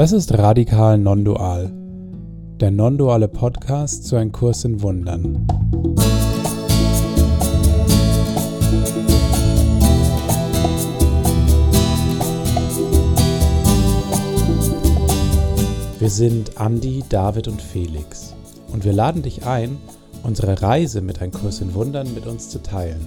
Das ist Radikal Non-Dual, der non-duale Podcast zu einem Kurs in Wundern. Wir sind Andi, David und Felix und wir laden dich ein, unsere Reise mit einem Kurs in Wundern mit uns zu teilen.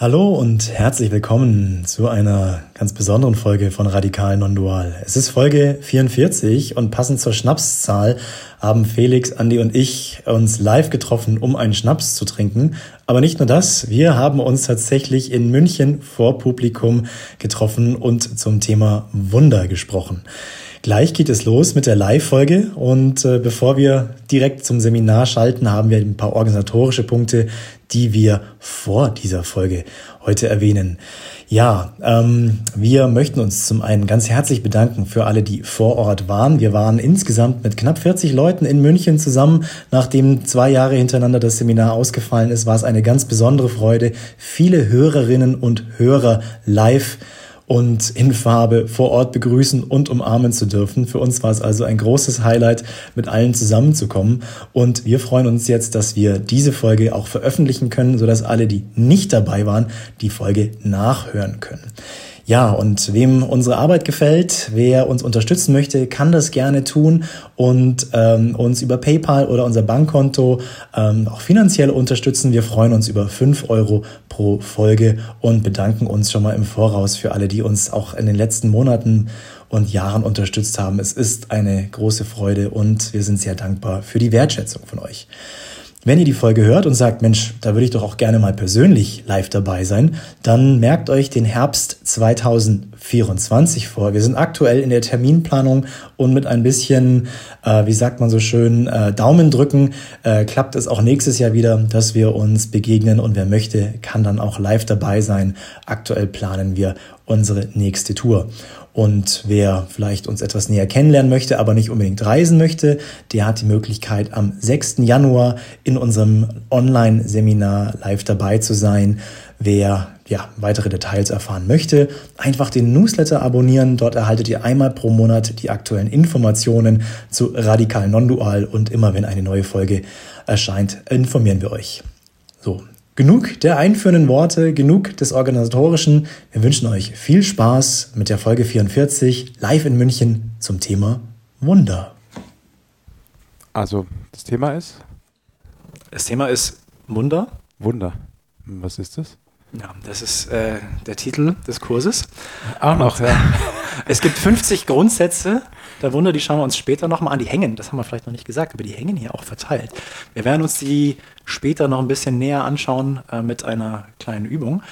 Hallo und herzlich willkommen zu einer ganz besonderen Folge von Radikal Non-Dual. Es ist Folge 44 und passend zur Schnapszahl haben Felix, Andi und ich uns live getroffen, um einen Schnaps zu trinken. Aber nicht nur das, wir haben uns tatsächlich in München vor Publikum getroffen und zum Thema Wunder gesprochen. Gleich geht es los mit der Live-Folge und äh, bevor wir direkt zum Seminar schalten, haben wir ein paar organisatorische Punkte, die wir vor dieser Folge heute erwähnen. Ja, ähm, wir möchten uns zum einen ganz herzlich bedanken für alle, die vor Ort waren. Wir waren insgesamt mit knapp 40 Leuten in München zusammen. Nachdem zwei Jahre hintereinander das Seminar ausgefallen ist, war es eine ganz besondere Freude, viele Hörerinnen und Hörer live und in Farbe vor Ort begrüßen und umarmen zu dürfen. Für uns war es also ein großes Highlight, mit allen zusammenzukommen. Und wir freuen uns jetzt, dass wir diese Folge auch veröffentlichen können, sodass alle, die nicht dabei waren, die Folge nachhören können. Ja, und wem unsere Arbeit gefällt, wer uns unterstützen möchte, kann das gerne tun und ähm, uns über PayPal oder unser Bankkonto ähm, auch finanziell unterstützen. Wir freuen uns über fünf Euro pro Folge und bedanken uns schon mal im Voraus für alle, die uns auch in den letzten Monaten und Jahren unterstützt haben. Es ist eine große Freude und wir sind sehr dankbar für die Wertschätzung von euch. Wenn ihr die Folge hört und sagt, Mensch, da würde ich doch auch gerne mal persönlich live dabei sein, dann merkt euch den Herbst 2024 vor. Wir sind aktuell in der Terminplanung und mit ein bisschen, äh, wie sagt man so schön, äh, Daumen drücken, äh, klappt es auch nächstes Jahr wieder, dass wir uns begegnen und wer möchte, kann dann auch live dabei sein. Aktuell planen wir unsere nächste Tour. Und wer vielleicht uns etwas näher kennenlernen möchte, aber nicht unbedingt reisen möchte, der hat die Möglichkeit, am 6. Januar in unserem Online-Seminar live dabei zu sein. Wer ja, weitere Details erfahren möchte, einfach den Newsletter abonnieren. Dort erhaltet ihr einmal pro Monat die aktuellen Informationen zu Radikal Non-Dual und immer wenn eine neue Folge erscheint, informieren wir euch. So, Genug der einführenden Worte, genug des Organisatorischen. Wir wünschen euch viel Spaß mit der Folge 44 live in München zum Thema Wunder. Also, das Thema ist? Das Thema ist Wunder. Wunder. Was ist das? Ja, das ist äh, der Titel des Kurses. Auch noch, ja. es gibt 50 Grundsätze der Wunder, die schauen wir uns später nochmal an. Die hängen, das haben wir vielleicht noch nicht gesagt, aber die hängen hier auch verteilt. Wir werden uns die später noch ein bisschen näher anschauen äh, mit einer kleinen Übung.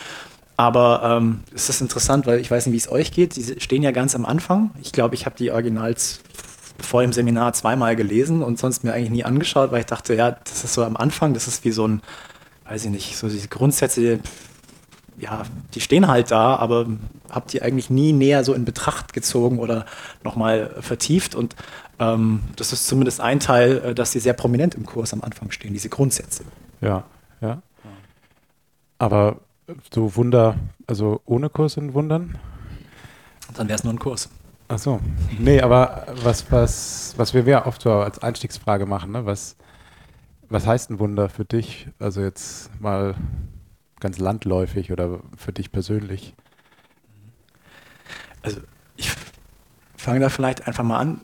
Aber ähm, es ist interessant, weil ich weiß nicht, wie es euch geht. Die stehen ja ganz am Anfang. Ich glaube, ich habe die Originals vor dem Seminar zweimal gelesen und sonst mir eigentlich nie angeschaut, weil ich dachte, ja, das ist so am Anfang, das ist wie so ein, weiß ich nicht, so diese Grundsätze, ja, die stehen halt da, aber habt ihr eigentlich nie näher so in Betracht gezogen oder nochmal vertieft. Und ähm, das ist zumindest ein Teil, äh, dass sie sehr prominent im Kurs am Anfang stehen, diese Grundsätze. Ja, ja. Aber so Wunder, also ohne Kurs in Wundern? Dann wäre es nur ein Kurs. Ach so. Nee, aber was, was, was wir ja oft so als Einstiegsfrage machen, ne? was, was heißt ein Wunder für dich? Also jetzt mal ganz landläufig oder für dich persönlich? Also ich fange da vielleicht einfach mal an.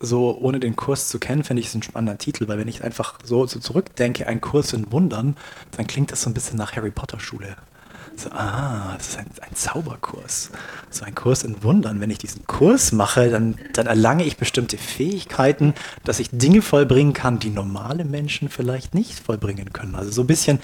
So ohne den Kurs zu kennen, finde ich es ein spannender Titel, weil wenn ich einfach so, so zurückdenke, ein Kurs in Wundern, dann klingt das so ein bisschen nach Harry Potter Schule. So, ah, das ist ein, ein, Zauberkurs. So ein Kurs in Wundern. Wenn ich diesen Kurs mache, dann, dann erlange ich bestimmte Fähigkeiten, dass ich Dinge vollbringen kann, die normale Menschen vielleicht nicht vollbringen können. Also so ein bisschen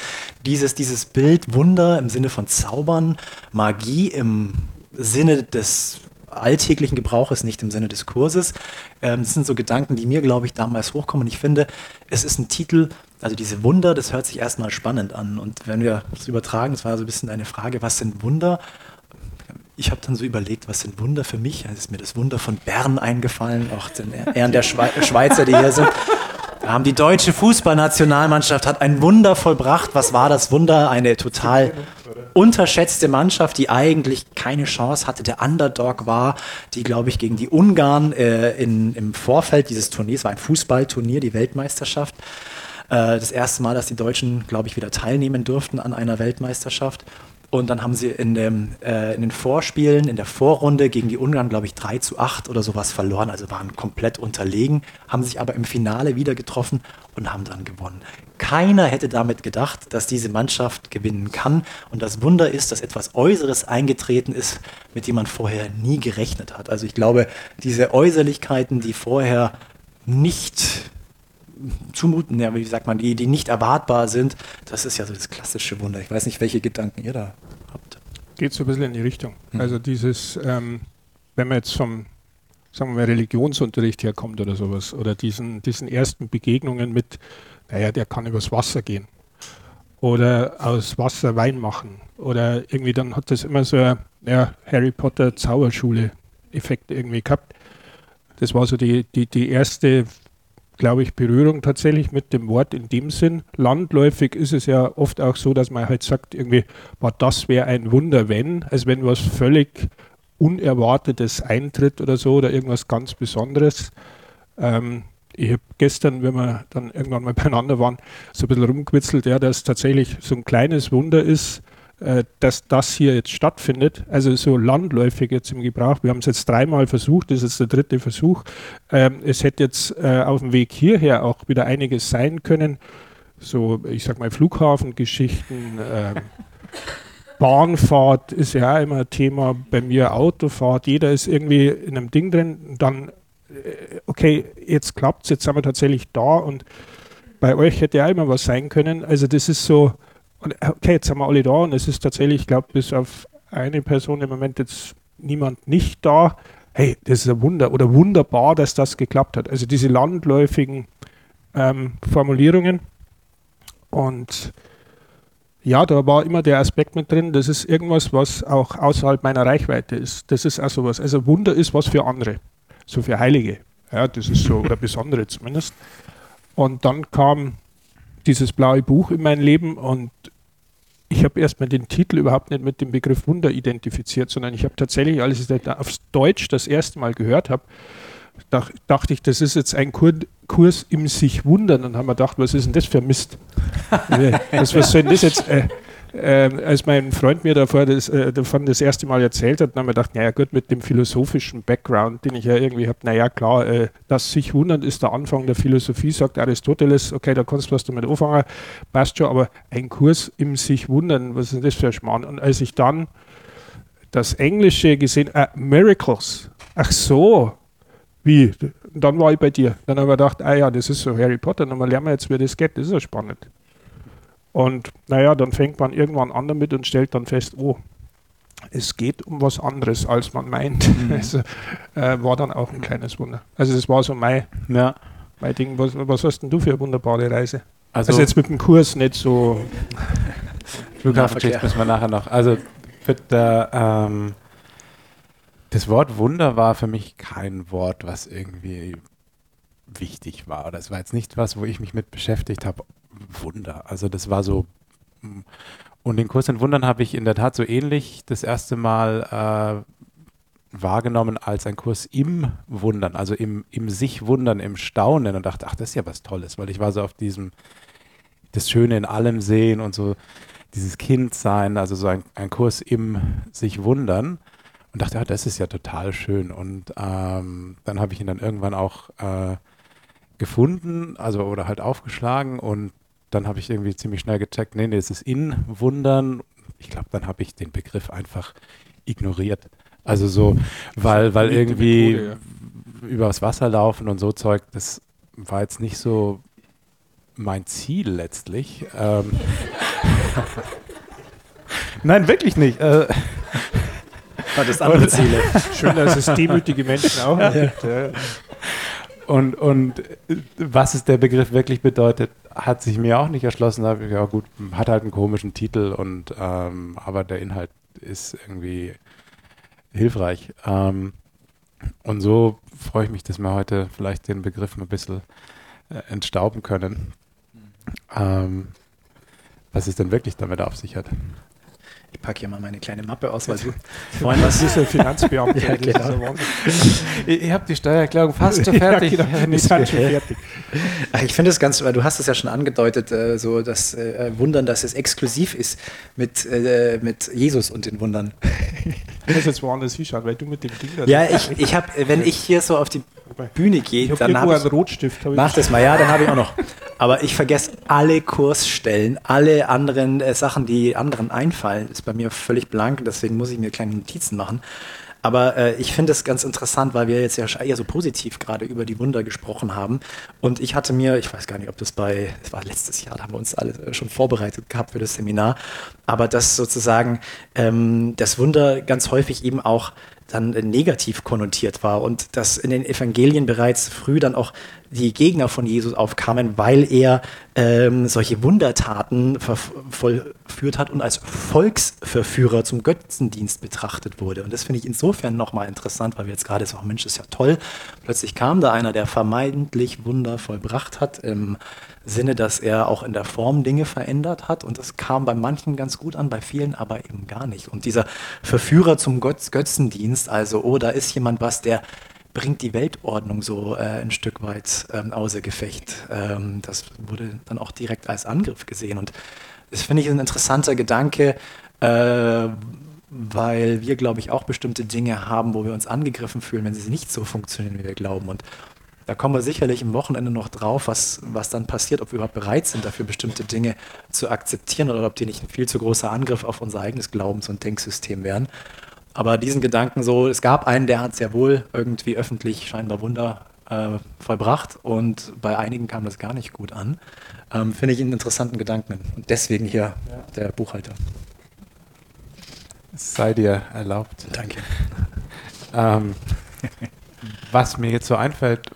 dieses, dieses Bild Wunder im Sinne von Zaubern, Magie im Sinne des alltäglichen Gebrauches, nicht im Sinne des Kurses. Ähm, das sind so Gedanken, die mir, glaube ich, damals hochkommen. Ich finde, es ist ein Titel, also diese Wunder, das hört sich erstmal spannend an. Und wenn wir das übertragen, das war so ein bisschen eine Frage, was sind Wunder? Ich habe dann so überlegt, was sind Wunder für mich? Da ist mir das Wunder von Bern eingefallen, auch den Ehren der Schweizer, die hier sind. Da haben die deutsche Fußballnationalmannschaft hat ein Wunder vollbracht. Was war das Wunder? Eine total unterschätzte Mannschaft, die eigentlich keine Chance hatte, der Underdog war, die, glaube ich, gegen die Ungarn äh, in, im Vorfeld dieses Turniers, war ein Fußballturnier, die Weltmeisterschaft, äh, das erste Mal, dass die Deutschen, glaube ich, wieder teilnehmen durften an einer Weltmeisterschaft. Und dann haben sie in, dem, äh, in den Vorspielen, in der Vorrunde gegen die Ungarn, glaube ich, 3 zu 8 oder sowas verloren, also waren komplett unterlegen, haben sich aber im Finale wieder getroffen und haben dann gewonnen. Keiner hätte damit gedacht, dass diese Mannschaft gewinnen kann. Und das Wunder ist, dass etwas Äußeres eingetreten ist, mit dem man vorher nie gerechnet hat. Also ich glaube, diese Äußerlichkeiten, die vorher nicht zumuten, ja, wie sagt man, die, die nicht erwartbar sind. Das ist ja so das klassische Wunder. Ich weiß nicht, welche Gedanken ihr da habt. Geht so ein bisschen in die Richtung. Mhm. Also dieses, ähm, wenn man jetzt vom, sagen wir mal, Religionsunterricht herkommt oder sowas, oder diesen, diesen ersten Begegnungen mit, naja, der kann übers Wasser gehen. Oder aus Wasser Wein machen. Oder irgendwie dann hat das immer so ein ja, Harry Potter Zauberschule-Effekt irgendwie gehabt. Das war so die, die, die erste glaube ich, Berührung tatsächlich mit dem Wort in dem Sinn. Landläufig ist es ja oft auch so, dass man halt sagt, irgendwie, boah, das wäre ein Wunder, wenn, als wenn was völlig Unerwartetes eintritt oder so oder irgendwas ganz Besonderes. Ähm, ich habe gestern, wenn wir dann irgendwann mal beieinander waren, so ein bisschen rumgewitzelt, ja, dass tatsächlich so ein kleines Wunder ist, äh, dass das hier jetzt stattfindet, also so landläufig jetzt im Gebrauch. Wir haben es jetzt dreimal versucht, das ist jetzt der dritte Versuch. Ähm, es hätte jetzt äh, auf dem Weg hierher auch wieder einiges sein können, so ich sag mal Flughafengeschichten. Ähm, Bahnfahrt ist ja immer Thema, bei mir Autofahrt, jeder ist irgendwie in einem Ding drin, dann, äh, okay, jetzt klappt es, jetzt sind wir tatsächlich da und bei euch hätte ja immer was sein können. Also das ist so, äh, okay, jetzt haben wir alle da und es ist tatsächlich, ich glaube, bis auf eine Person im Moment jetzt niemand nicht da. Hey, das ist ein Wunder oder wunderbar, dass das geklappt hat. Also diese landläufigen ähm, Formulierungen. Und ja, da war immer der Aspekt mit drin, das ist irgendwas, was auch außerhalb meiner Reichweite ist. Das ist auch sowas. Also Wunder ist was für andere, so für Heilige. Ja, das ist so, oder Besondere zumindest. Und dann kam dieses blaue Buch in mein Leben und ich habe erstmal den Titel überhaupt nicht mit dem Begriff Wunder identifiziert, sondern ich habe tatsächlich, als ich das aufs Deutsch das erste Mal gehört habe, dach, dachte ich, das ist jetzt ein Kur Kurs im sich wundern. Dann haben wir gedacht, was ist denn das für Mist? was, was soll denn das jetzt? Äh, äh, als mein Freund mir davor das, äh, davon das erste Mal erzählt hat, dann haben wir gedacht, naja gut, mit dem philosophischen Background, den ich ja irgendwie habe, naja klar, äh, das sich wundern ist der Anfang der Philosophie, sagt Aristoteles, okay, da kannst du was damit anfangen, passt schon, aber ein Kurs im sich wundern, was ist das für ein Schmarrn? Und als ich dann das Englische gesehen, äh, Miracles, ach so, wie? dann war ich bei dir. Dann habe ich gedacht, ah ja, das ist so Harry Potter, dann lernen wir jetzt, wie das geht, das ist ja spannend. Und naja, dann fängt man irgendwann an damit und stellt dann fest, oh, es geht um was anderes, als man meint. Mhm. Also, äh, war dann auch ein kleines Wunder. Also das war so mein, ja. mein Ding. Was, was hast denn du für eine wunderbare Reise? Also, also jetzt mit dem Kurs nicht so. Flughafengeschichte müssen wir nachher noch. Also der, ähm, das Wort Wunder war für mich kein Wort, was irgendwie wichtig war. Das war jetzt nicht was, wo ich mich mit beschäftigt habe, Wunder. Also das war so. Mm. Und den Kurs in Wundern habe ich in der Tat so ähnlich das erste Mal äh, wahrgenommen als ein Kurs im Wundern, also im, im sich Wundern, im Staunen und dachte, ach, das ist ja was Tolles, weil ich war so auf diesem, das Schöne in allem sehen und so dieses Kindsein, also so ein, ein Kurs im sich Wundern und dachte, ja, das ist ja total schön. Und ähm, dann habe ich ihn dann irgendwann auch äh, gefunden, also oder halt aufgeschlagen und dann habe ich irgendwie ziemlich schnell gecheckt, nee, nee, es ist in Wundern. ich glaube, dann habe ich den Begriff einfach ignoriert. Also so, weil, weil irgendwie Methode, ja. übers Wasser laufen und so Zeug, das war jetzt nicht so mein Ziel letztlich. Ähm Nein, wirklich nicht. Äh das andere Ziele. Schön, dass es demütige Menschen auch gibt. Ja. Und, und was es der Begriff wirklich bedeutet, hat sich mir auch nicht erschlossen. Da ich, ja gut, hat halt einen komischen Titel und ähm, aber der Inhalt ist irgendwie hilfreich. Ähm, und so freue ich mich, dass wir heute vielleicht den Begriff ein bisschen äh, entstauben können. Ähm, was es denn wirklich damit auf sich hat. Ich packe hier mal meine kleine Mappe aus, weil du vorhin was ist ein Finanzbeamter. ja, genau. ich, ich habe die Steuererklärung fast schon fertig. ja, genau, schon fertig. Ich finde es ganz, weil du hast es ja schon angedeutet, äh, so das äh, Wundern, dass es exklusiv ist mit, äh, mit Jesus und den Wundern. Ich muss jetzt woanders hinschauen, weil du mit dem Ding. Ja, ich, ich habe, wenn ich hier so auf die Bühne gehe, dann habe ich einen Rotstift. Hab mach das mal, ja, dann habe ich auch noch. Aber ich vergesse alle Kursstellen, alle anderen äh, Sachen, die anderen einfallen, ist bei mir völlig blank. Deswegen muss ich mir kleine Notizen machen. Aber äh, ich finde es ganz interessant, weil wir jetzt ja eher so positiv gerade über die Wunder gesprochen haben. Und ich hatte mir, ich weiß gar nicht, ob das bei, das war letztes Jahr, da haben wir uns alle äh, schon vorbereitet gehabt für das Seminar, aber dass sozusagen ähm, das Wunder ganz häufig eben auch dann negativ konnotiert war und dass in den Evangelien bereits früh dann auch die Gegner von Jesus aufkamen, weil er ähm, solche Wundertaten vollführt hat und als Volksverführer zum Götzendienst betrachtet wurde. Und das finde ich insofern nochmal interessant, weil wir jetzt gerade sagen, Mensch, ist ja toll. Plötzlich kam da einer, der vermeintlich Wunder vollbracht hat, im Sinne, dass er auch in der Form Dinge verändert hat. Und das kam bei manchen ganz gut an, bei vielen aber eben gar nicht. Und dieser Verführer zum Götz Götzendienst, also, oh, da ist jemand was, der bringt die Weltordnung so äh, ein Stück weit ähm, außer Gefecht. Ähm, das wurde dann auch direkt als Angriff gesehen. Und das finde ich ein interessanter Gedanke, äh, weil wir, glaube ich, auch bestimmte Dinge haben, wo wir uns angegriffen fühlen, wenn sie nicht so funktionieren, wie wir glauben. Und da kommen wir sicherlich im Wochenende noch drauf, was, was dann passiert, ob wir überhaupt bereit sind, dafür bestimmte Dinge zu akzeptieren oder ob die nicht ein viel zu großer Angriff auf unser eigenes Glaubens- und Denksystem wären. Aber diesen Gedanken so, es gab einen, der hat sehr wohl irgendwie öffentlich scheinbar Wunder äh, vollbracht und bei einigen kam das gar nicht gut an. Ähm, Finde ich einen interessanten Gedanken und deswegen hier ja. der Buchhalter. Es sei dir erlaubt. Danke. ähm, was mir jetzt so einfällt,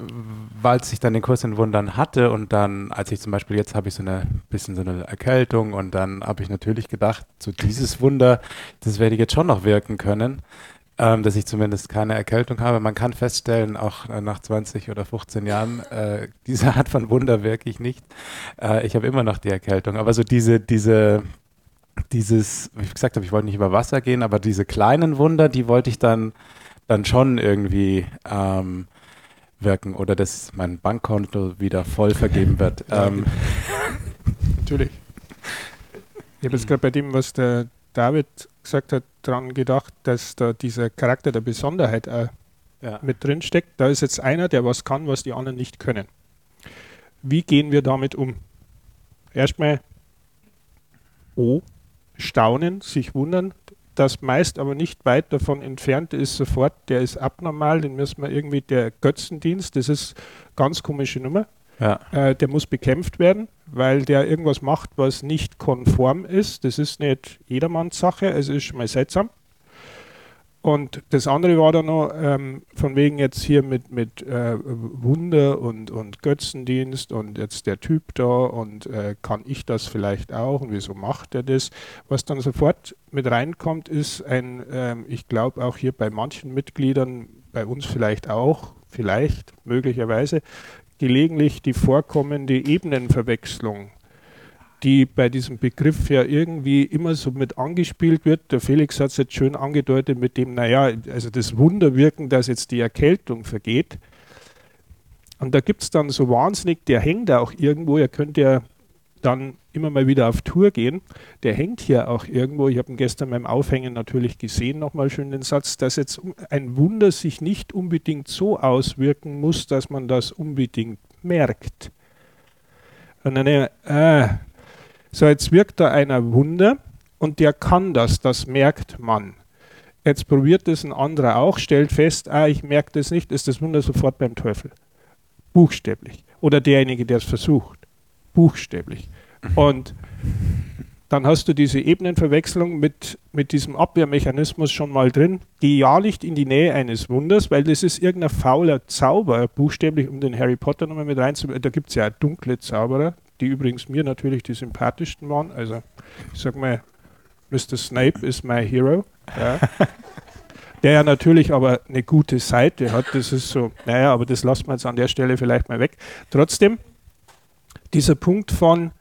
weil ich dann den Kurs in Wundern hatte und dann, als ich zum Beispiel jetzt habe ich so eine bisschen so eine Erkältung und dann habe ich natürlich gedacht, so dieses Wunder, das werde ich jetzt schon noch wirken können, ähm, dass ich zumindest keine Erkältung habe. Man kann feststellen, auch äh, nach 20 oder 15 Jahren, äh, diese Art von Wunder wirke ich nicht. Äh, ich habe immer noch die Erkältung, aber so diese, diese, dieses, wie ich gesagt habe, ich wollte nicht über Wasser gehen, aber diese kleinen Wunder, die wollte ich dann dann schon irgendwie ähm, wirken oder dass mein Bankkonto wieder voll vergeben wird. Ähm. Natürlich. Ich habe jetzt gerade bei dem, was der David gesagt hat, daran gedacht, dass da dieser Charakter der Besonderheit auch ja. mit drin steckt. Da ist jetzt einer, der was kann, was die anderen nicht können. Wie gehen wir damit um? Erstmal O, staunen, sich wundern, das meist aber nicht weit davon entfernt ist sofort, der ist abnormal, den müssen wir irgendwie, der Götzendienst, das ist ganz komische Nummer. Ja. Äh, der muss bekämpft werden, weil der irgendwas macht, was nicht konform ist. Das ist nicht jedermanns Sache, es ist schon mal seltsam. Und das andere war dann noch, ähm, von wegen jetzt hier mit, mit äh, Wunder und, und Götzendienst und jetzt der Typ da und äh, kann ich das vielleicht auch und wieso macht er das? Was dann sofort mit reinkommt, ist ein, ähm, ich glaube auch hier bei manchen Mitgliedern, bei uns vielleicht auch, vielleicht, möglicherweise, gelegentlich die vorkommende Ebenenverwechslung die bei diesem Begriff ja irgendwie immer so mit angespielt wird. Der Felix hat es jetzt schön angedeutet mit dem, naja, also das Wunderwirken, dass jetzt die Erkältung vergeht. Und da gibt es dann so wahnsinnig, der hängt auch irgendwo, ihr könnt ja dann immer mal wieder auf Tour gehen. Der hängt hier auch irgendwo, ich habe ihn gestern beim Aufhängen natürlich gesehen, nochmal schön den Satz, dass jetzt ein Wunder sich nicht unbedingt so auswirken muss, dass man das unbedingt merkt. Und dann, äh, so, jetzt wirkt da einer Wunder und der kann das, das merkt man. Jetzt probiert es ein anderer auch, stellt fest, ah, ich merke das nicht, ist das Wunder sofort beim Teufel. Buchstäblich. Oder derjenige, der es versucht. Buchstäblich. Und dann hast du diese Ebenenverwechslung mit, mit diesem Abwehrmechanismus schon mal drin. Geh ja nicht in die Nähe eines Wunders, weil das ist irgendein fauler Zauber, buchstäblich, um den Harry Potter nochmal mit reinzubringen. Da gibt es ja dunkle Zauberer, die übrigens mir natürlich die sympathischsten waren. Also, ich sag mal, Mr. Snape ist my hero. Ja. Der ja natürlich aber eine gute Seite hat. Das ist so, naja, aber das lassen wir jetzt an der Stelle vielleicht mal weg. Trotzdem, dieser Punkt von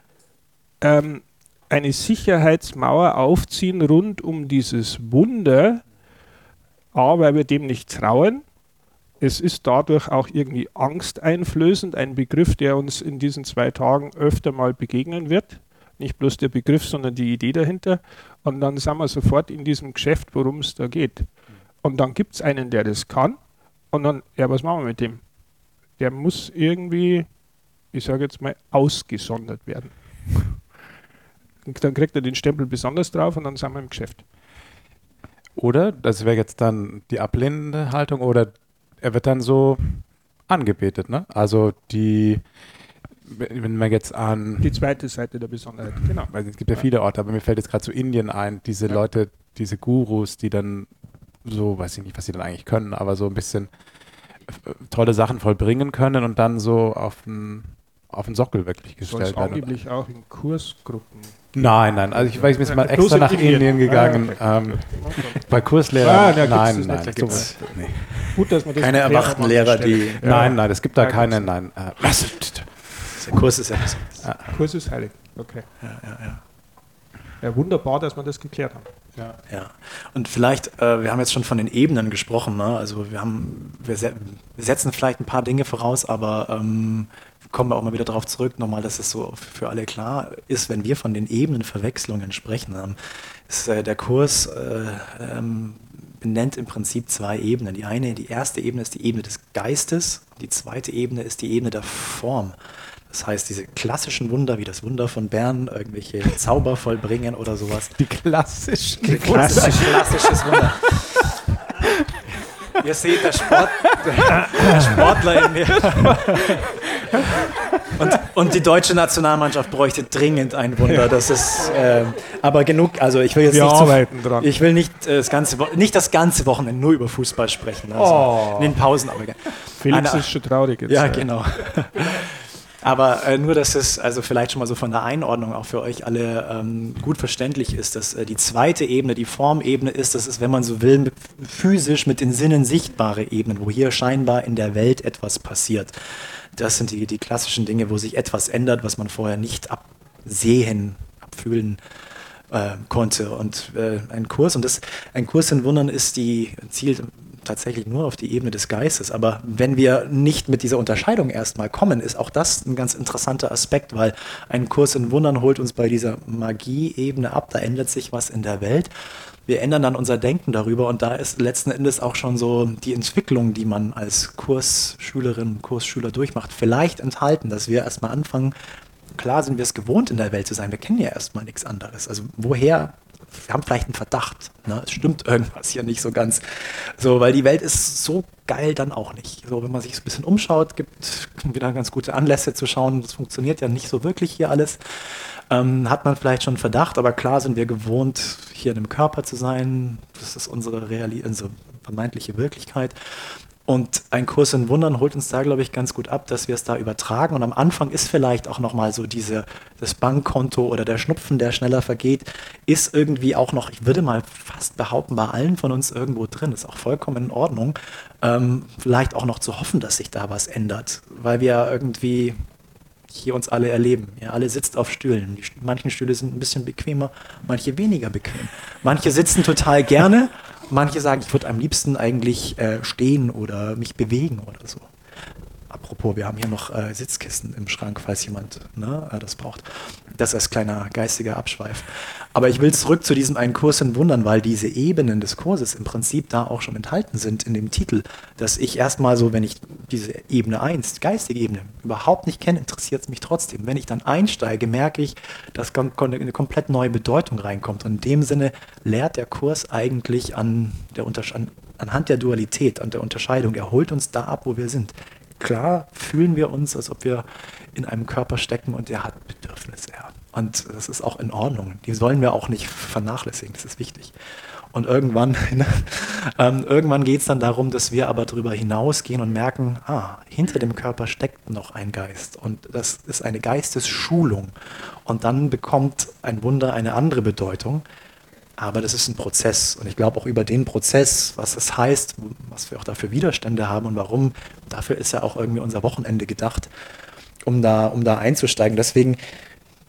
ähm, eine Sicherheitsmauer aufziehen rund um dieses Wunder, A, weil wir dem nicht trauen. Es ist dadurch auch irgendwie angsteinflößend, ein Begriff, der uns in diesen zwei Tagen öfter mal begegnen wird. Nicht bloß der Begriff, sondern die Idee dahinter. Und dann sind wir sofort in diesem Geschäft, worum es da geht. Und dann gibt es einen, der das kann. Und dann, ja, was machen wir mit dem? Der muss irgendwie, ich sage jetzt mal, ausgesondert werden. Und dann kriegt er den Stempel besonders drauf und dann sind wir im Geschäft. Oder, das wäre jetzt dann die ablehnende Haltung, oder er wird dann so angebetet, ne? Also die, wenn man jetzt an. Die zweite Seite der Besonderheit, genau. Weil es gibt ja, viele Orte, aber mir fällt jetzt gerade zu so Indien ein, diese ja. Leute, diese Gurus, die dann so, weiß ich nicht, was sie dann eigentlich können, aber so ein bisschen äh, tolle Sachen vollbringen können und dann so auf den, auf den Sockel wirklich gestellt werden. angeblich auch in Kursgruppen. Nein, nein, also ich weiß, ich bin mal extra nach Indien gegangen. Ah, okay. ähm, bei Kurslehrern, ah, nein, nein, nein. So, nee. Gut, dass man das keine erwachten Lehrer, die... Ja. Nein, nein, es gibt da keine, nein. Äh, der Kurs ist ja ah, Kurs ist heilig, okay. Ja, ja, ja. Ja, wunderbar, dass wir das geklärt haben. Ja. ja. Und vielleicht, äh, wir haben jetzt schon von den Ebenen gesprochen, ne? also wir haben, wir, se wir, setzen vielleicht ein paar Dinge voraus, aber ähm, kommen wir auch mal wieder darauf zurück, nochmal, dass es so für alle klar ist, wenn wir von den Ebenenverwechslungen sprechen, ähm, ist äh, der Kurs äh, ähm, benennt im Prinzip zwei Ebenen. Die eine, die erste Ebene ist die Ebene des Geistes, die zweite Ebene ist die Ebene der Form. Das heißt, diese klassischen Wunder, wie das Wunder von Bern, irgendwelche Zauber vollbringen oder sowas. Die klassischen Die klassisch, klassisches Wunder. Ihr seht, der, Sport, der Sportler in mir. Und, und, die deutsche Nationalmannschaft bräuchte dringend ein Wunder. Das ist, äh, aber genug. Also ich will jetzt Wir nicht, zu, dran. ich will nicht äh, das ganze, nicht das ganze Wochenende nur über Fußball sprechen. Also oh. In den Pausen aber. Felix Eine, ist schon traurig jetzt. Ja, genau. Aber äh, nur, dass es also vielleicht schon mal so von der Einordnung auch für euch alle ähm, gut verständlich ist, dass äh, die zweite Ebene, die Formebene ist, das ist, wenn man so will, mit, physisch mit den Sinnen sichtbare Ebenen, wo hier scheinbar in der Welt etwas passiert. Das sind die, die klassischen Dinge, wo sich etwas ändert, was man vorher nicht absehen, abfühlen äh, konnte. Und äh, ein Kurs, und das, ein Kurs in Wundern ist die, zielt tatsächlich nur auf die Ebene des Geistes. Aber wenn wir nicht mit dieser Unterscheidung erstmal kommen, ist auch das ein ganz interessanter Aspekt, weil ein Kurs in Wundern holt uns bei dieser Magie-Ebene ab. Da ändert sich was in der Welt. Wir ändern dann unser Denken darüber und da ist letzten Endes auch schon so die Entwicklung, die man als Kursschülerin, Kursschüler durchmacht, vielleicht enthalten, dass wir erstmal anfangen, klar sind wir es gewohnt, in der Welt zu sein. Wir kennen ja erstmal nichts anderes. Also woher wir haben vielleicht einen Verdacht. Ne? Es stimmt irgendwas hier nicht so ganz. So, weil die Welt ist so geil dann auch nicht. So, wenn man sich so ein bisschen umschaut, gibt wieder ganz gute Anlässe zu schauen. Das funktioniert ja nicht so wirklich hier alles. Ähm, hat man vielleicht schon Verdacht, aber klar sind wir gewohnt, hier in einem Körper zu sein. Das ist unsere, Realität, unsere vermeintliche Wirklichkeit. Und ein Kurs in Wundern holt uns da, glaube ich, ganz gut ab, dass wir es da übertragen. Und am Anfang ist vielleicht auch nochmal so diese, das Bankkonto oder der Schnupfen, der schneller vergeht, ist irgendwie auch noch, ich würde mal fast behaupten, bei allen von uns irgendwo drin. Ist auch vollkommen in Ordnung. Ähm, vielleicht auch noch zu hoffen, dass sich da was ändert, weil wir irgendwie hier uns alle erleben. Ja, alle sitzt auf Stühlen. Die, manche Stühle sind ein bisschen bequemer, manche weniger bequem. Manche sitzen total gerne Manche sagen, ich würde am liebsten eigentlich äh, stehen oder mich bewegen oder so. Apropos, wir haben hier noch äh, Sitzkissen im Schrank, falls jemand ne, äh, das braucht. Das als kleiner geistiger Abschweif. Aber ich will zurück zu diesem einen Kurs in Wundern, weil diese Ebenen des Kurses im Prinzip da auch schon enthalten sind in dem Titel, dass ich erstmal so, wenn ich diese Ebene 1, geistige Ebene, überhaupt nicht kenne, interessiert es mich trotzdem. Wenn ich dann einsteige, merke ich, dass eine komplett neue Bedeutung reinkommt. Und in dem Sinne lehrt der Kurs eigentlich an der anhand der Dualität, an der Unterscheidung. Er holt uns da ab, wo wir sind. Klar fühlen wir uns, als ob wir in einem Körper stecken und er hat Bedürfnisse. Ja. Und das ist auch in Ordnung. Die sollen wir auch nicht vernachlässigen, das ist wichtig. Und irgendwann, ne, ähm, irgendwann geht es dann darum, dass wir aber darüber hinausgehen und merken, ah, hinter dem Körper steckt noch ein Geist. Und das ist eine Geistesschulung. Und dann bekommt ein Wunder eine andere Bedeutung. Aber das ist ein Prozess. Und ich glaube auch über den Prozess, was das heißt, was wir auch dafür Widerstände haben und warum, dafür ist ja auch irgendwie unser Wochenende gedacht, um da, um da einzusteigen. Deswegen,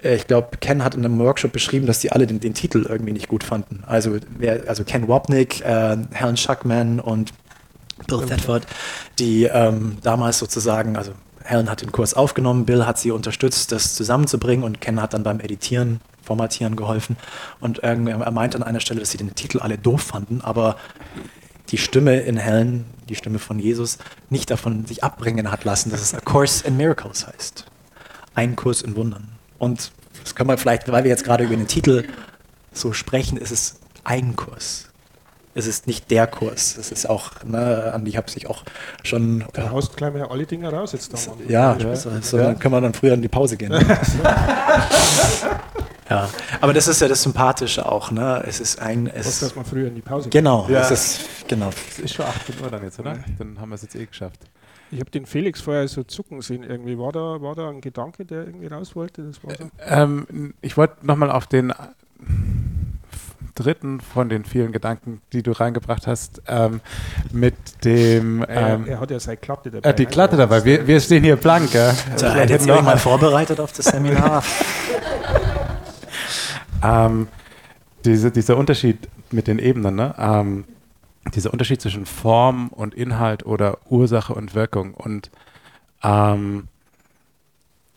ich glaube, Ken hat in einem Workshop beschrieben, dass die alle den, den Titel irgendwie nicht gut fanden. Also, wer, also Ken Wapnick, äh, Helen Schuckman und Bill Thetford, die ähm, damals sozusagen, also Helen hat den Kurs aufgenommen, Bill hat sie unterstützt, das zusammenzubringen und Ken hat dann beim Editieren, Formatieren geholfen. Und er meinte an einer Stelle, dass sie den Titel alle doof fanden, aber die Stimme in Helen, die Stimme von Jesus, nicht davon sich abbringen hat lassen, dass es A Course in Miracles heißt. Ein Kurs in Wundern. Und das können wir vielleicht, weil wir jetzt gerade über den Titel so sprechen, ist es ein Kurs. Es ist nicht der Kurs. Es ist auch, ne, Andi, ich habe sich auch schon. Da äh, haust gleich mal alle Dinge raus jetzt. Da ja, ja, so, so, ja. dann können wir dann früher in die Pause gehen. Ja, aber das ist ja das Sympathische auch, ne? Es ist ein. Es Was, dass man früher in die Pause geht. Genau, ja. es ist, genau. Es ist schon 18 Uhr dann jetzt, oder? Dann haben wir es jetzt eh geschafft. Ich habe den Felix vorher so zucken sehen. Irgendwie war da, war da ein Gedanke, der irgendwie raus wollte? Das war so. ähm, ich wollte nochmal auf den dritten von den vielen Gedanken, die du reingebracht hast, ähm, mit dem. Ähm, er, er, hat ja seine Klatte dabei. Äh, die Klatte dabei. Wir, wir stehen hier blank. Ja. So, hätten wir mal vorbereitet auf das Seminar. Ähm, diese, dieser Unterschied mit den Ebenen, ne? Ähm, dieser Unterschied zwischen Form und Inhalt oder Ursache und Wirkung. Und ähm,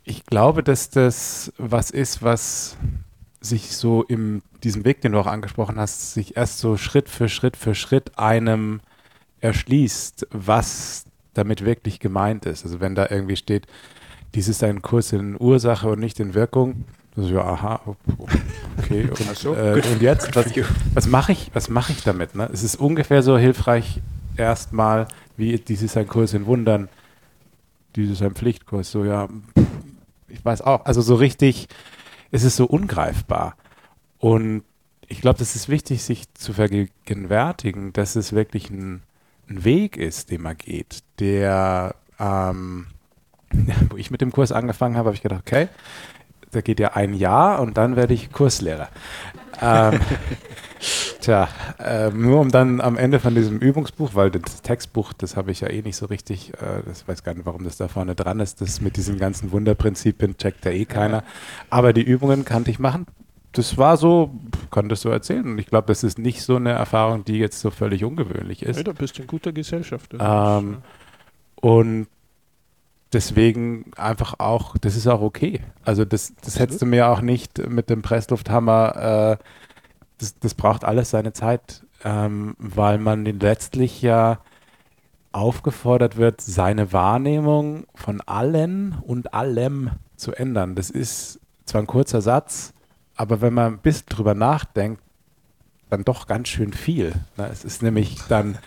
ich glaube, dass das was ist, was sich so in diesem Weg, den du auch angesprochen hast, sich erst so Schritt für Schritt für Schritt einem erschließt, was damit wirklich gemeint ist. Also wenn da irgendwie steht, dies ist ein Kurs in Ursache und nicht in Wirkung, so, aha, okay. Und, so, äh, und jetzt, was, was mache ich, was ich damit? Ne? Es ist ungefähr so hilfreich erstmal, wie dies ist ein Kurs in Wundern, dieses ist ein Pflichtkurs. So, ja, ich weiß auch, also so richtig, es ist so ungreifbar. Und ich glaube, das ist wichtig, sich zu vergegenwärtigen, dass es wirklich ein, ein Weg ist, den man geht, der, ähm, wo ich mit dem Kurs angefangen habe, habe ich gedacht, okay, da geht ja ein Jahr und dann werde ich Kurslehrer. ähm, tja, äh, nur um dann am Ende von diesem Übungsbuch, weil das Textbuch, das habe ich ja eh nicht so richtig, äh, das weiß gar nicht, warum das da vorne dran ist, das mit diesen ganzen Wunderprinzipien checkt ja eh keiner. Aber die Übungen kannte ich machen. Das war so, das so erzählen. Und ich glaube, das ist nicht so eine Erfahrung, die jetzt so völlig ungewöhnlich ist. Ja, da bist du in guter Gesellschaft. Ähm, und deswegen einfach auch, das ist auch okay. Also das, das hättest du mir auch nicht mit dem Presslufthammer, äh, das, das braucht alles seine Zeit, ähm, weil man letztlich ja aufgefordert wird, seine Wahrnehmung von allen und allem zu ändern. Das ist zwar ein kurzer Satz, aber wenn man ein bisschen drüber nachdenkt, dann doch ganz schön viel. Ne? Es ist nämlich dann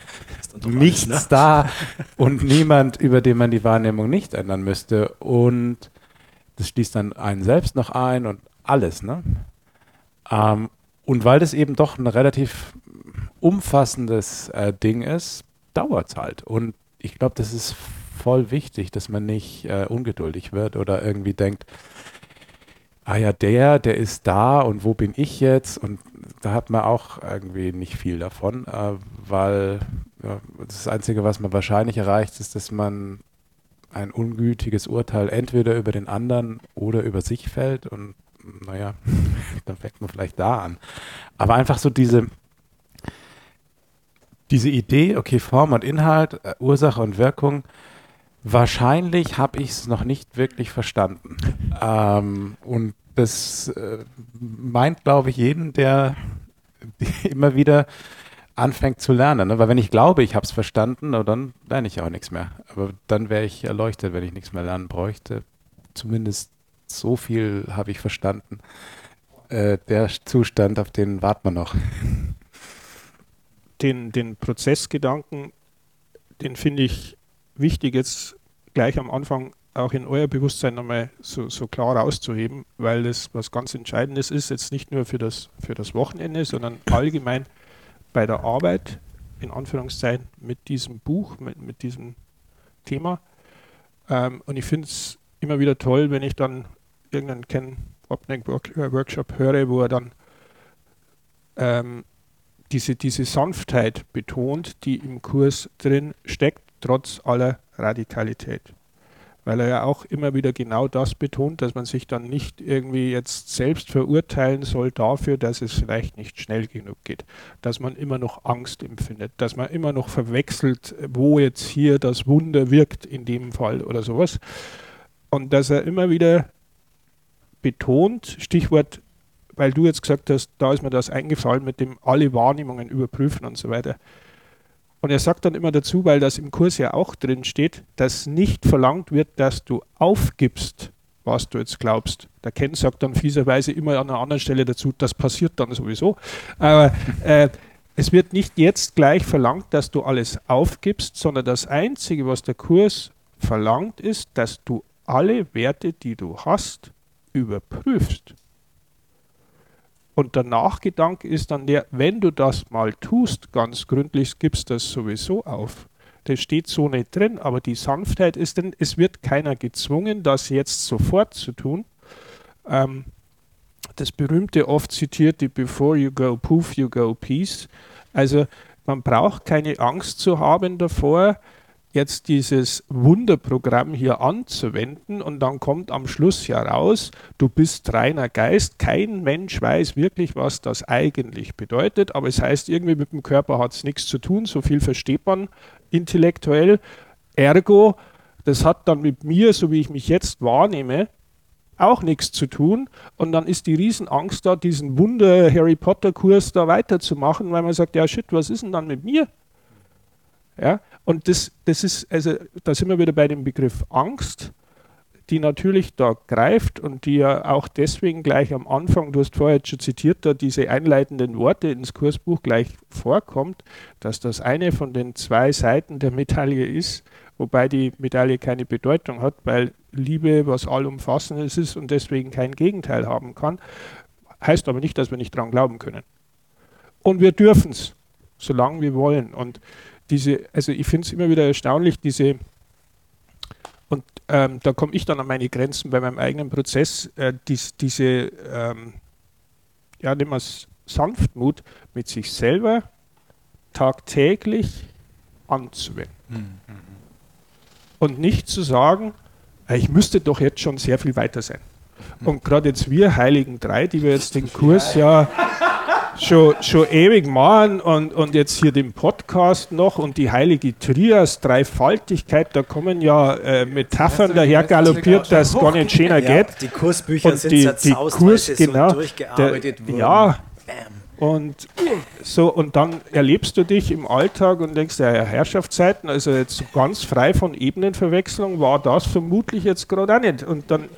nichts alles, ne? da und niemand, über den man die Wahrnehmung nicht ändern müsste. Und das schließt dann einen selbst noch ein und alles. Ne? Ähm, und weil das eben doch ein relativ umfassendes äh, Ding ist, dauert es halt. Und ich glaube, das ist voll wichtig, dass man nicht äh, ungeduldig wird oder irgendwie denkt, ah ja, der, der ist da und wo bin ich jetzt? Und da hat man auch irgendwie nicht viel davon, äh, weil ja, das Einzige, was man wahrscheinlich erreicht, ist, dass man ein ungültiges Urteil entweder über den anderen oder über sich fällt und naja, dann fängt man vielleicht da an. Aber einfach so diese, diese Idee, okay, Form und Inhalt, äh, Ursache und Wirkung, wahrscheinlich habe ich es noch nicht wirklich verstanden. Ähm, und das äh, meint, glaube ich, jeden, der immer wieder anfängt zu lernen. Ne? Weil wenn ich glaube, ich habe es verstanden, dann lerne ich auch nichts mehr. Aber dann wäre ich erleuchtet, wenn ich nichts mehr lernen bräuchte. Zumindest so viel habe ich verstanden. Äh, der Zustand, auf den warten wir noch. Den, den Prozessgedanken, den finde ich wichtig, jetzt gleich am Anfang auch in euer Bewusstsein nochmal so, so klar rauszuheben, weil das was ganz Entscheidendes ist, jetzt nicht nur für das, für das Wochenende, sondern allgemein bei der Arbeit, in Anführungszeichen, mit diesem Buch, mit, mit diesem Thema. Ähm, und ich finde es immer wieder toll, wenn ich dann irgendeinen Ken Wapnick-Workshop höre, wo er dann ähm, diese, diese Sanftheit betont, die im Kurs drin steckt, trotz aller Radikalität. Weil er ja auch immer wieder genau das betont, dass man sich dann nicht irgendwie jetzt selbst verurteilen soll dafür, dass es vielleicht nicht schnell genug geht, dass man immer noch Angst empfindet, dass man immer noch verwechselt, wo jetzt hier das Wunder wirkt in dem Fall oder sowas. Und dass er immer wieder betont, Stichwort, weil du jetzt gesagt hast, da ist mir das eingefallen mit dem alle Wahrnehmungen überprüfen und so weiter und er sagt dann immer dazu, weil das im Kurs ja auch drin steht, dass nicht verlangt wird, dass du aufgibst, was du jetzt glaubst. Der Ken sagt dann fieserweise immer an einer anderen Stelle dazu, das passiert dann sowieso. Aber äh, es wird nicht jetzt gleich verlangt, dass du alles aufgibst, sondern das Einzige, was der Kurs verlangt, ist, dass du alle Werte, die du hast, überprüfst. Und der Nachgedanke ist dann der, wenn du das mal tust, ganz gründlich, gibst das sowieso auf. Das steht so nicht drin, aber die Sanftheit ist denn, es wird keiner gezwungen, das jetzt sofort zu tun. Ähm, das berühmte, oft zitierte Before you go poof, you go peace. Also man braucht keine Angst zu haben davor, jetzt dieses Wunderprogramm hier anzuwenden und dann kommt am Schluss ja raus, du bist reiner Geist. Kein Mensch weiß wirklich, was das eigentlich bedeutet, aber es heißt irgendwie mit dem Körper hat es nichts zu tun, so viel versteht man intellektuell. Ergo, das hat dann mit mir, so wie ich mich jetzt wahrnehme, auch nichts zu tun. Und dann ist die Riesenangst da, diesen Wunder-Harry Potter-Kurs da weiterzumachen, weil man sagt, ja shit, was ist denn dann mit mir? Ja, und das, das ist, also da sind wir wieder bei dem Begriff Angst, die natürlich da greift und die ja auch deswegen gleich am Anfang, du hast vorher schon zitiert, da diese einleitenden Worte ins Kursbuch gleich vorkommt, dass das eine von den zwei Seiten der Medaille ist, wobei die Medaille keine Bedeutung hat, weil Liebe was allumfassendes ist und deswegen kein Gegenteil haben kann. Heißt aber nicht, dass wir nicht dran glauben können. Und wir dürfen es, solange wir wollen. Und diese, also ich finde es immer wieder erstaunlich, diese, und ähm, da komme ich dann an meine Grenzen bei meinem eigenen Prozess, äh, dies, diese, ähm, ja, nehmen wir es Sanftmut mit sich selber tagtäglich anzuwenden. Mhm. Und nicht zu sagen, ich müsste doch jetzt schon sehr viel weiter sein. Mhm. Und gerade jetzt wir Heiligen Drei, die wir jetzt den Kurs ja schon, schon ewig machen und, und jetzt hier den Podcast noch und die heilige Trias, Dreifaltigkeit, da kommen ja äh, Metaphern daher galoppiert, dass es gar nicht schöner ja, geht. Die Kursbücher und sind die, die Kurs, genau, so durchgearbeitet der, Ja, und so, und dann erlebst du dich im Alltag und denkst, ja, Herrschaftszeiten, also jetzt ganz frei von Ebenenverwechslung war das vermutlich jetzt gerade auch nicht. Und dann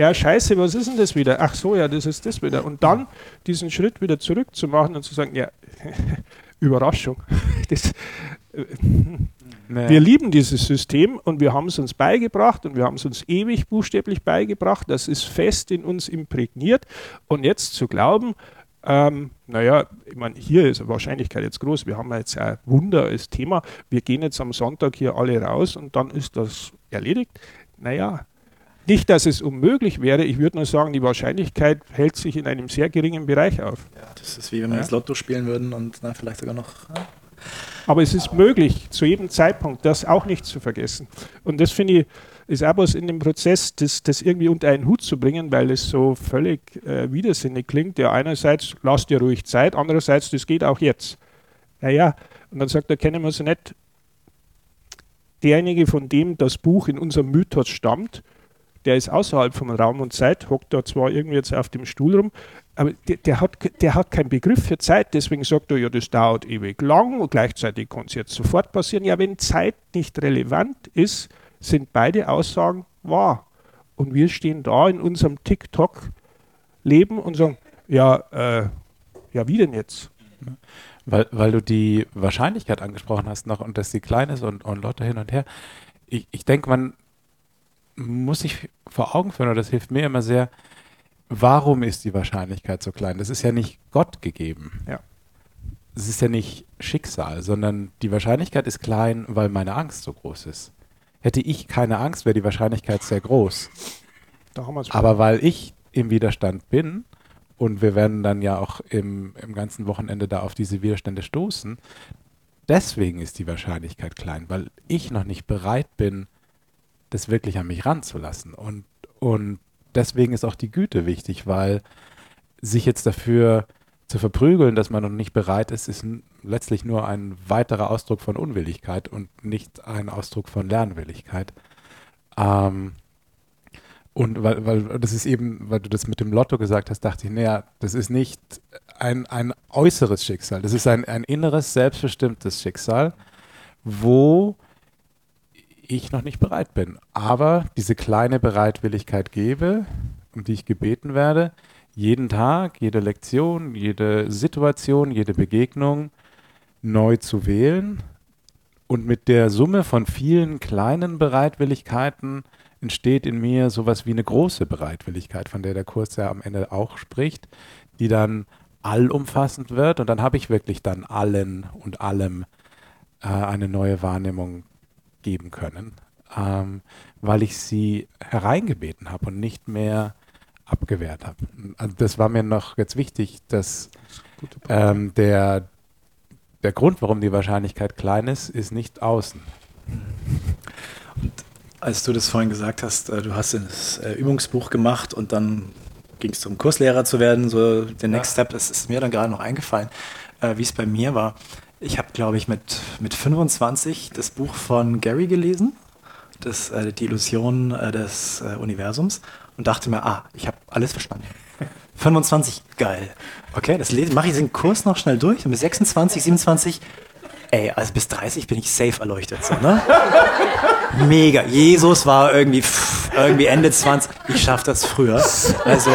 ja, scheiße, was ist denn das wieder? Ach so, ja, das ist das wieder. Und dann diesen Schritt wieder zurückzumachen und zu sagen, ja, Überraschung. Das, äh, naja. Wir lieben dieses System und wir haben es uns beigebracht und wir haben es uns ewig buchstäblich beigebracht. Das ist fest in uns imprägniert. Und jetzt zu glauben, ähm, naja, ich meine, hier ist die Wahrscheinlichkeit jetzt groß. Wir haben jetzt ein Wunder als Thema. Wir gehen jetzt am Sonntag hier alle raus und dann ist das erledigt. Naja, nicht, dass es unmöglich wäre, ich würde nur sagen, die Wahrscheinlichkeit hält sich in einem sehr geringen Bereich auf. Ja, das ist wie wenn wir ja. jetzt Lotto spielen würden und na, vielleicht sogar noch. Ja. Aber es ist möglich, zu jedem Zeitpunkt, das auch nicht zu vergessen. Und das finde ich, ist auch was in dem Prozess, das, das irgendwie unter einen Hut zu bringen, weil es so völlig äh, widersinnig klingt. Ja, einerseits, lasst dir ruhig Zeit, andererseits, das geht auch jetzt. Naja, und dann sagt er, kennen wir sie nicht. Derjenige, von dem das Buch in unserem Mythos stammt, der ist außerhalb vom Raum und Zeit, hockt da zwar irgendwie jetzt auf dem Stuhl rum, aber der, der, hat, der hat keinen Begriff für Zeit, deswegen sagt er, ja, das dauert ewig lang und gleichzeitig kann es jetzt sofort passieren. Ja, wenn Zeit nicht relevant ist, sind beide Aussagen wahr. Und wir stehen da in unserem TikTok-Leben und sagen, ja, äh, ja, wie denn jetzt? Weil, weil du die Wahrscheinlichkeit angesprochen hast noch und dass sie klein ist und, und Lotte hin und her. Ich, ich denke, man muss sich vor Augen führen, und das hilft mir immer sehr, warum ist die Wahrscheinlichkeit so klein? Das ist ja nicht Gott gegeben. Ja. Es ist ja nicht Schicksal, sondern die Wahrscheinlichkeit ist klein, weil meine Angst so groß ist. Hätte ich keine Angst, wäre die Wahrscheinlichkeit sehr groß. Aber weil ich im Widerstand bin, und wir werden dann ja auch im, im ganzen Wochenende da auf diese Widerstände stoßen, deswegen ist die Wahrscheinlichkeit klein, weil ich noch nicht bereit bin, das wirklich an mich ranzulassen. Und, und deswegen ist auch die Güte wichtig, weil sich jetzt dafür zu verprügeln, dass man noch nicht bereit ist, ist letztlich nur ein weiterer Ausdruck von Unwilligkeit und nicht ein Ausdruck von Lernwilligkeit. Ähm, und weil, weil das ist eben, weil du das mit dem Lotto gesagt hast, dachte ich, naja, das ist nicht ein, ein äußeres Schicksal, das ist ein, ein inneres, selbstbestimmtes Schicksal, wo ich noch nicht bereit bin. Aber diese kleine Bereitwilligkeit gebe, um die ich gebeten werde, jeden Tag, jede Lektion, jede Situation, jede Begegnung neu zu wählen und mit der Summe von vielen kleinen Bereitwilligkeiten entsteht in mir sowas wie eine große Bereitwilligkeit, von der der Kurs ja am Ende auch spricht, die dann allumfassend wird und dann habe ich wirklich dann allen und allem äh, eine neue Wahrnehmung geben können, ähm, weil ich sie hereingebeten habe und nicht mehr abgewehrt habe. Also das war mir noch jetzt wichtig, dass ähm, der, der Grund, warum die Wahrscheinlichkeit klein ist, ist nicht außen. Und als du das vorhin gesagt hast, äh, du hast das äh, Übungsbuch gemacht und dann ging es darum, Kurslehrer zu werden, so der Next ja. Step, das ist mir dann gerade noch eingefallen, äh, wie es bei mir war. Ich habe, glaube ich, mit, mit 25 das Buch von Gary gelesen, das, äh, die Illusion äh, des äh, Universums, und dachte mir, ah, ich habe alles verstanden. 25, geil. Okay, das mache ich den Kurs noch schnell durch. Und mit 26, 27, ey, also bis 30 bin ich safe erleuchtet. So, ne? Mega. Jesus war irgendwie, pff, irgendwie Ende 20. Ich schaffe das früher. Also,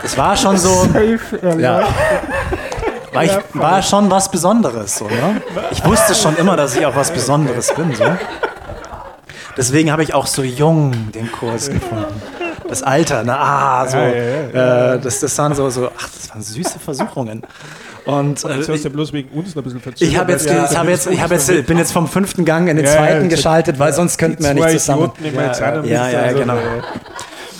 das war schon so. Safe ja. War, ich, war schon was Besonderes. So, ne? Ich wusste schon immer, dass ich auch was Besonderes bin. So. Deswegen habe ich auch so jung den Kurs gefunden. Das Alter, ne? Ah, so. Ja, ja, ja. Äh, das, das waren so, so, ach, das waren süße Versuchungen. Und, äh, hast du bloß wegen uns ein bisschen verzögert. Ich habe jetzt, ja, ich habe jetzt, ich habe jetzt, bin jetzt vom fünften Gang in den zweiten geschaltet, weil sonst könnten wir nicht zusammen. Ja, ja, ja, genau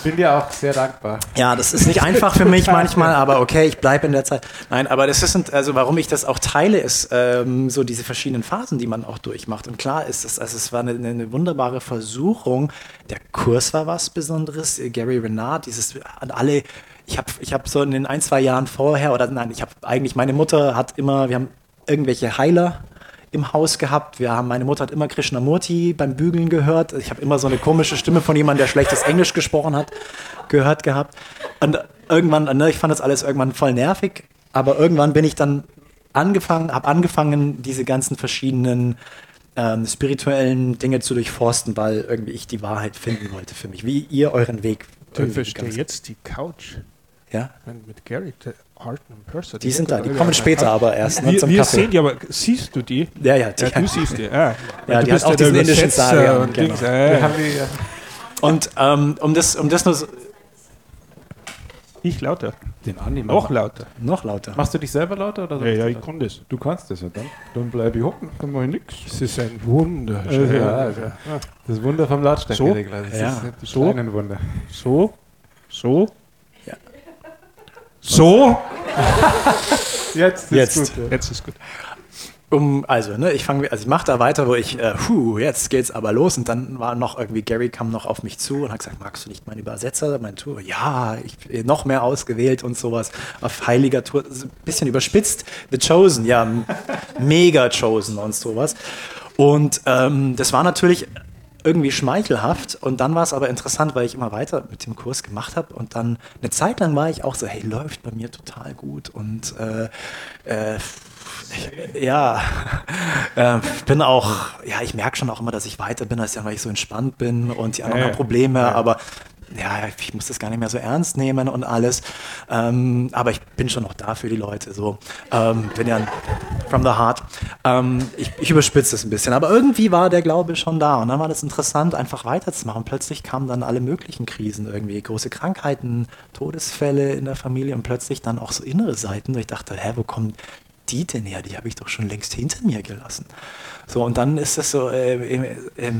bin dir auch sehr dankbar. Ja, das ist nicht einfach für mich manchmal, aber okay, ich bleibe in der Zeit. Nein, aber das ist, also warum ich das auch teile, ist ähm, so diese verschiedenen Phasen, die man auch durchmacht. Und klar ist es, also es war eine, eine wunderbare Versuchung. Der Kurs war was Besonderes. Gary Renard, dieses an alle ich habe ich hab so in den ein, zwei Jahren vorher, oder nein, ich habe eigentlich, meine Mutter hat immer, wir haben irgendwelche Heiler im Haus gehabt. Wir haben, meine Mutter hat immer Krishnamurti beim Bügeln gehört. Ich habe immer so eine komische Stimme von jemandem, der schlechtes Englisch gesprochen hat, gehört gehabt. Und irgendwann, ne, ich fand das alles irgendwann voll nervig, aber irgendwann bin ich dann angefangen, habe angefangen, diese ganzen verschiedenen ähm, spirituellen Dinge zu durchforsten, weil irgendwie ich die Wahrheit finden wollte für mich, wie ihr euren Weg. Du verstehst jetzt die Couch. Ja. Mit Gary, Art and Person. Die, die sind da, die kommen später aber erst. Ne, wir, wir sehen die, aber siehst du die? Ja, ja, die, ja du siehst die. Ah. Ja, du die hat auch diesen indischen Saga. Und, genau. äh. und ähm, um, das, um das nur so ich lauter. Den Andi Noch lauter. Noch lauter. Machst du dich selber lauter? Oder ja, ja, ich kann das. Du kannst das, ja dann. Dann bleibe ich hocken, dann mache ich nichts. Es ist ein Wunder. Äh, ja, also, das Wunder vom Lautstärkeregler. So? Das ja. ist das so? ein Wunder. So? So? So? jetzt ist jetzt. gut. Jetzt ist gut. Um, also, ne, ich fange, also ich mache da weiter, wo ich, äh, puh, jetzt geht's aber los. Und dann war noch irgendwie, Gary kam noch auf mich zu und hat gesagt, magst du nicht meinen Übersetzer, mein Tour? Ja, ich bin noch mehr ausgewählt und sowas. Auf heiliger Tour, ein bisschen überspitzt. The Chosen, ja, mega Chosen und sowas. Und ähm, das war natürlich irgendwie schmeichelhaft. Und dann war es aber interessant, weil ich immer weiter mit dem Kurs gemacht habe. Und dann eine Zeit lang war ich auch so, hey, läuft bei mir total gut. Und äh, äh, ja, äh, bin auch, ja, ich merke schon auch immer, dass ich weiter bin, als ja, weil ich so entspannt bin und die anderen haben Probleme, ja. aber ja, ich muss das gar nicht mehr so ernst nehmen und alles. Ähm, aber ich bin schon noch da für die Leute. So, ähm, bin ja from the heart. Ähm, ich, ich überspitze es ein bisschen, aber irgendwie war der Glaube schon da und dann war das interessant, einfach weiterzumachen. Plötzlich kamen dann alle möglichen Krisen irgendwie, große Krankheiten, Todesfälle in der Familie und plötzlich dann auch so innere Seiten. Und ich dachte, hä, wo kommen die denn her? Die habe ich doch schon längst hinter mir gelassen. So, und dann ist das so, äh, äh, äh,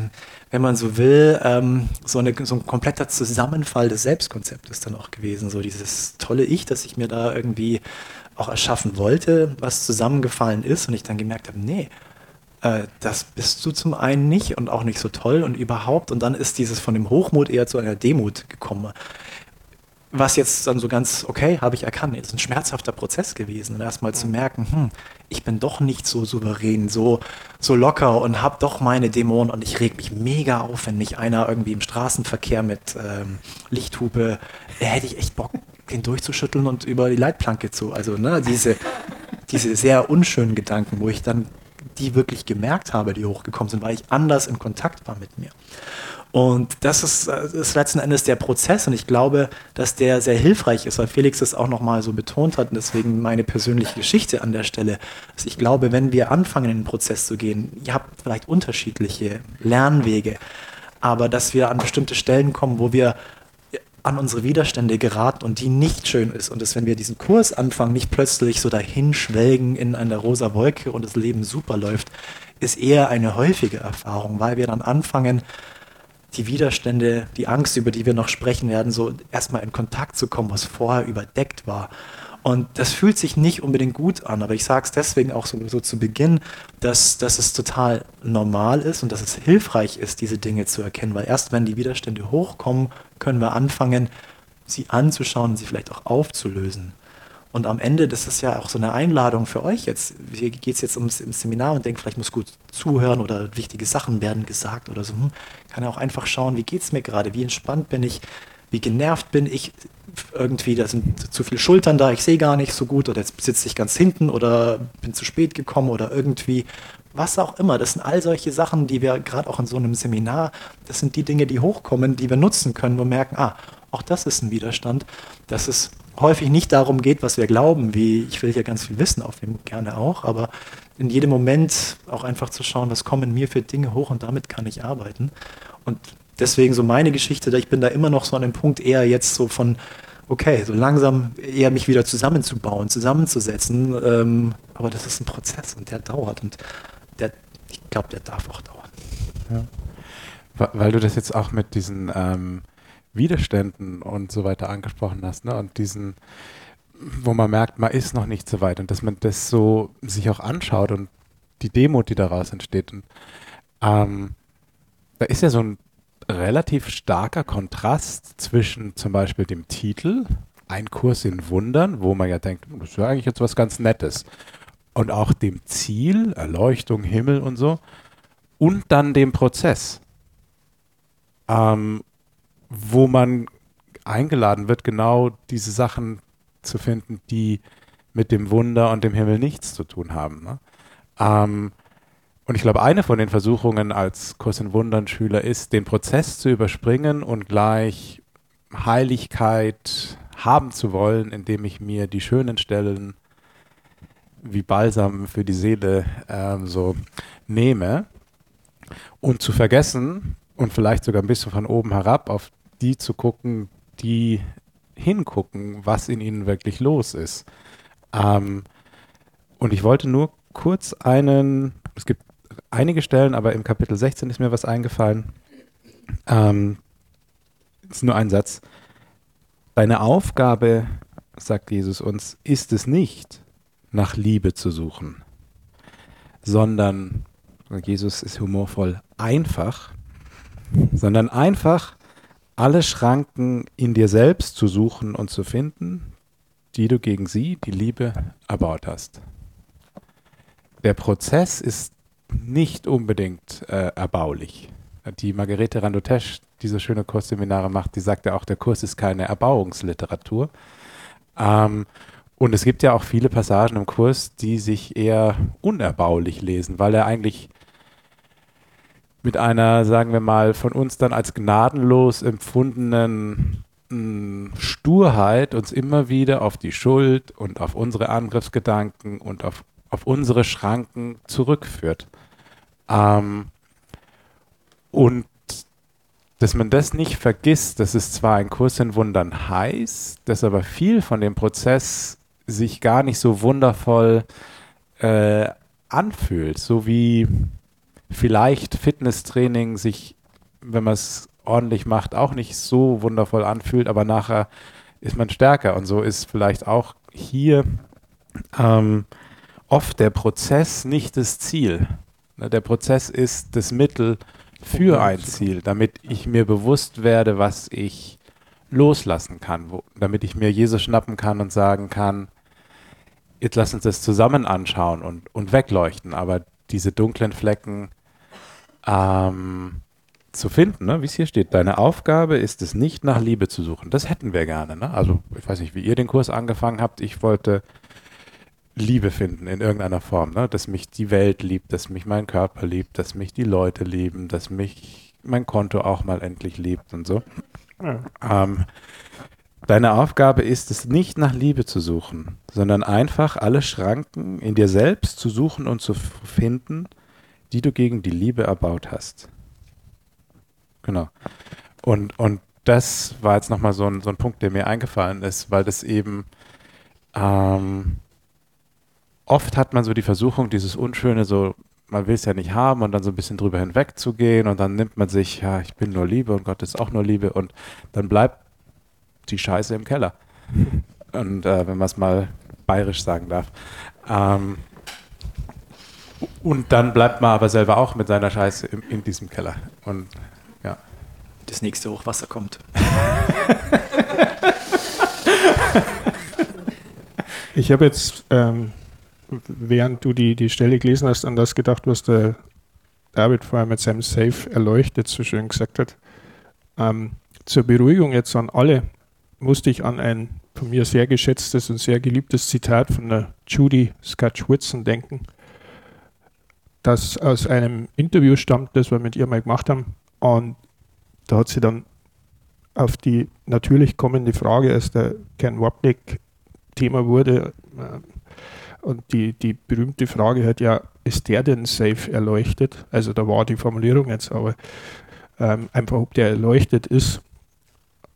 wenn man so will, ähm, so, eine, so ein kompletter Zusammenfall des Selbstkonzeptes dann auch gewesen. So dieses tolle Ich, das ich mir da irgendwie auch erschaffen wollte, was zusammengefallen ist und ich dann gemerkt habe, nee, äh, das bist du zum einen nicht und auch nicht so toll und überhaupt. Und dann ist dieses von dem Hochmut eher zu einer Demut gekommen was jetzt dann so ganz, okay, habe ich erkannt, ist ein schmerzhafter Prozess gewesen. Und erstmal zu merken, hm, ich bin doch nicht so souverän, so, so locker und habe doch meine Dämonen und ich reg mich mega auf, wenn mich einer irgendwie im Straßenverkehr mit ähm, Lichthupe, hätte ich echt Bock, den durchzuschütteln und über die Leitplanke zu. Also, ne, diese, diese sehr unschönen Gedanken, wo ich dann die wirklich gemerkt habe, die hochgekommen sind, weil ich anders in Kontakt war mit mir. Und das ist, das ist letzten Endes der Prozess. Und ich glaube, dass der sehr hilfreich ist, weil Felix das auch nochmal so betont hat. Und deswegen meine persönliche Geschichte an der Stelle. Dass ich glaube, wenn wir anfangen, in den Prozess zu gehen, ihr habt vielleicht unterschiedliche Lernwege, aber dass wir an bestimmte Stellen kommen, wo wir an unsere Widerstände geraten und die nicht schön ist. Und dass wenn wir diesen Kurs anfangen, nicht plötzlich so dahin schwelgen in einer rosa Wolke und das Leben super läuft, ist eher eine häufige Erfahrung, weil wir dann anfangen, die Widerstände, die Angst, über die wir noch sprechen werden, so erstmal in Kontakt zu kommen, was vorher überdeckt war. Und das fühlt sich nicht unbedingt gut an, aber ich sage es deswegen auch so, so zu Beginn, dass, dass es total normal ist und dass es hilfreich ist, diese Dinge zu erkennen, weil erst wenn die Widerstände hochkommen, können wir anfangen, sie anzuschauen und sie vielleicht auch aufzulösen. Und am Ende, das ist ja auch so eine Einladung für euch jetzt. Hier geht es jetzt ums Seminar und denkt, vielleicht muss gut zuhören oder wichtige Sachen werden gesagt oder so. Hm, kann auch einfach schauen, wie geht es mir gerade, wie entspannt bin ich, wie genervt bin ich. Irgendwie, da sind zu viele Schultern da, ich sehe gar nicht so gut oder jetzt sitze ich ganz hinten oder bin zu spät gekommen oder irgendwie was auch immer. Das sind all solche Sachen, die wir gerade auch in so einem Seminar, das sind die Dinge, die hochkommen, die wir nutzen können, wo wir merken, ah, auch das ist ein Widerstand. Das ist häufig nicht darum geht, was wir glauben, wie ich will hier ganz viel wissen, aufnehmen gerne auch, aber in jedem Moment auch einfach zu schauen, was kommen mir für Dinge hoch und damit kann ich arbeiten. Und deswegen so meine Geschichte, ich bin da immer noch so an dem Punkt eher jetzt so von, okay, so langsam eher mich wieder zusammenzubauen, zusammenzusetzen. Ähm, aber das ist ein Prozess und der dauert und der, ich glaube, der darf auch dauern. Ja. Weil du das jetzt auch mit diesen ähm Widerständen und so weiter angesprochen hast, ne? Und diesen, wo man merkt, man ist noch nicht so weit und dass man das so sich auch anschaut und die Demut, die daraus entsteht. Und ähm, da ist ja so ein relativ starker Kontrast zwischen zum Beispiel dem Titel, ein Kurs in Wundern, wo man ja denkt, das ist ja eigentlich jetzt was ganz Nettes, und auch dem Ziel, Erleuchtung, Himmel und so, und dann dem Prozess. Ähm, wo man eingeladen wird, genau diese Sachen zu finden, die mit dem Wunder und dem Himmel nichts zu tun haben. Ne? Ähm, und ich glaube, eine von den Versuchungen als Kurs in Wundern Schüler ist, den Prozess zu überspringen und gleich Heiligkeit haben zu wollen, indem ich mir die schönen Stellen wie Balsam für die Seele ähm, so nehme und zu vergessen und vielleicht sogar ein bisschen von oben herab auf die zu gucken, die hingucken, was in ihnen wirklich los ist. Ähm, und ich wollte nur kurz einen, es gibt einige Stellen, aber im Kapitel 16 ist mir was eingefallen. Ähm, ist nur ein Satz. Deine Aufgabe, sagt Jesus uns, ist es nicht, nach Liebe zu suchen, sondern, Jesus ist humorvoll, einfach, sondern einfach alle Schranken in dir selbst zu suchen und zu finden, die du gegen sie, die Liebe, erbaut hast. Der Prozess ist nicht unbedingt äh, erbaulich. die Margarete Randotesch diese schöne Kursseminare macht, die sagt ja auch, der Kurs ist keine Erbauungsliteratur. Ähm, und es gibt ja auch viele Passagen im Kurs, die sich eher unerbaulich lesen, weil er eigentlich mit einer, sagen wir mal, von uns dann als gnadenlos empfundenen mh, hm, Sturheit uns immer wieder auf die Schuld und auf unsere Angriffsgedanken und auf, auf unsere Schranken zurückführt. Ähm, und dass man das nicht vergisst, dass es zwar ein Kurs in Wundern heißt, dass aber viel von dem Prozess sich gar nicht so wundervoll äh, anfühlt, so wie vielleicht Fitnesstraining sich, wenn man es ordentlich macht, auch nicht so wundervoll anfühlt, aber nachher ist man stärker. Und so ist vielleicht auch hier ähm, oft der Prozess nicht das Ziel. Ne, der Prozess ist das Mittel für ein Ziel, damit ich mir bewusst werde, was ich loslassen kann, wo, damit ich mir Jesus schnappen kann und sagen kann, jetzt lass uns das zusammen anschauen und, und wegleuchten. Aber diese dunklen Flecken ähm, zu finden, ne? wie es hier steht, deine Aufgabe ist es nicht nach Liebe zu suchen. Das hätten wir gerne. Ne? Also ich weiß nicht, wie ihr den Kurs angefangen habt. Ich wollte Liebe finden in irgendeiner Form, ne? dass mich die Welt liebt, dass mich mein Körper liebt, dass mich die Leute lieben, dass mich mein Konto auch mal endlich liebt und so. Ja. Ähm, deine Aufgabe ist es nicht nach Liebe zu suchen, sondern einfach alle Schranken in dir selbst zu suchen und zu finden, die du gegen die Liebe erbaut hast. Genau. Und, und das war jetzt nochmal so ein, so ein Punkt, der mir eingefallen ist, weil das eben ähm, oft hat man so die Versuchung, dieses Unschöne so, man will es ja nicht haben und dann so ein bisschen drüber hinwegzugehen und dann nimmt man sich, ja, ich bin nur Liebe und Gott ist auch nur Liebe und dann bleibt die Scheiße im Keller. Und äh, wenn man es mal bayerisch sagen darf. Ähm, und dann bleibt man aber selber auch mit seiner Scheiße in, in diesem Keller. Und ja. Das nächste Hochwasser kommt. ich habe jetzt ähm, während du die, die Stelle gelesen hast, an das gedacht, was der David vorher mit seinem Safe erleuchtet so schön gesagt hat. Ähm, zur Beruhigung jetzt an alle musste ich an ein von mir sehr geschätztes und sehr geliebtes Zitat von der Judy Scotch Whitson denken, das aus einem Interview stammt, das wir mit ihr mal gemacht haben. Und da hat sie dann auf die natürlich kommende Frage, als der Ken Wapnick Thema wurde, äh, und die, die berühmte Frage hat ja, ist der denn safe erleuchtet? Also da war die Formulierung jetzt, aber ähm, einfach, ob der erleuchtet ist,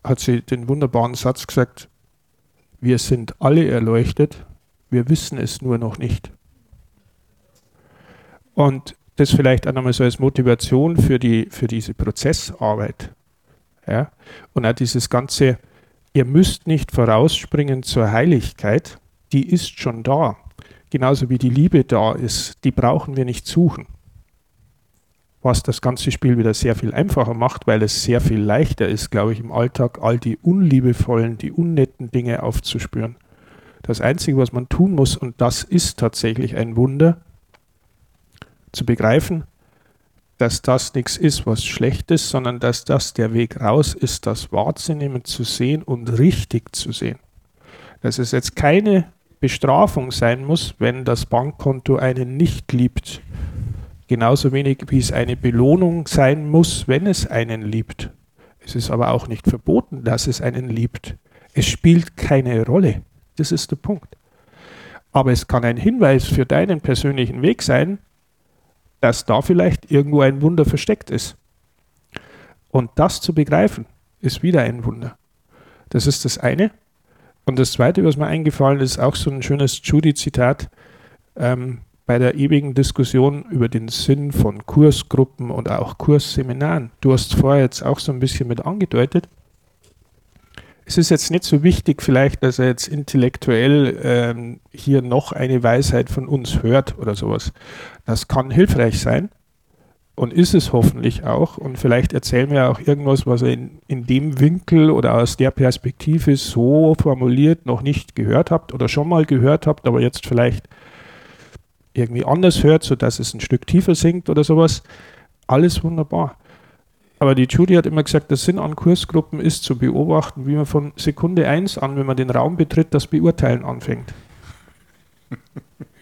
hat sie den wunderbaren Satz gesagt, wir sind alle erleuchtet, wir wissen es nur noch nicht. Und das vielleicht auch nochmal so als Motivation für, die, für diese Prozessarbeit. Ja? Und auch dieses ganze, ihr müsst nicht vorausspringen zur Heiligkeit, die ist schon da genauso wie die Liebe da ist, die brauchen wir nicht suchen. Was das ganze Spiel wieder sehr viel einfacher macht, weil es sehr viel leichter ist, glaube ich, im Alltag all die unliebevollen, die unnetten Dinge aufzuspüren. Das Einzige, was man tun muss, und das ist tatsächlich ein Wunder, zu begreifen, dass das nichts ist, was schlecht ist, sondern dass das der Weg raus ist, das wahrzunehmen, zu sehen und richtig zu sehen. Dass es jetzt keine Bestrafung sein muss, wenn das Bankkonto einen nicht liebt. Genauso wenig wie es eine Belohnung sein muss, wenn es einen liebt. Es ist aber auch nicht verboten, dass es einen liebt. Es spielt keine Rolle. Das ist der Punkt. Aber es kann ein Hinweis für deinen persönlichen Weg sein, dass da vielleicht irgendwo ein Wunder versteckt ist. Und das zu begreifen, ist wieder ein Wunder. Das ist das eine. Und das Zweite, was mir eingefallen ist, auch so ein schönes Judy-Zitat ähm, bei der ewigen Diskussion über den Sinn von Kursgruppen und auch Kursseminaren. Du hast vorher jetzt auch so ein bisschen mit angedeutet. Es ist jetzt nicht so wichtig, vielleicht, dass er jetzt intellektuell ähm, hier noch eine Weisheit von uns hört oder sowas. Das kann hilfreich sein und ist es hoffentlich auch. Und vielleicht erzählen wir auch irgendwas, was ihr in, in dem Winkel oder aus der Perspektive so formuliert noch nicht gehört habt oder schon mal gehört habt, aber jetzt vielleicht irgendwie anders hört, sodass es ein Stück tiefer sinkt oder sowas. Alles wunderbar. Aber die Judy hat immer gesagt, der Sinn an Kursgruppen ist zu beobachten, wie man von Sekunde 1 an, wenn man den Raum betritt, das Beurteilen anfängt.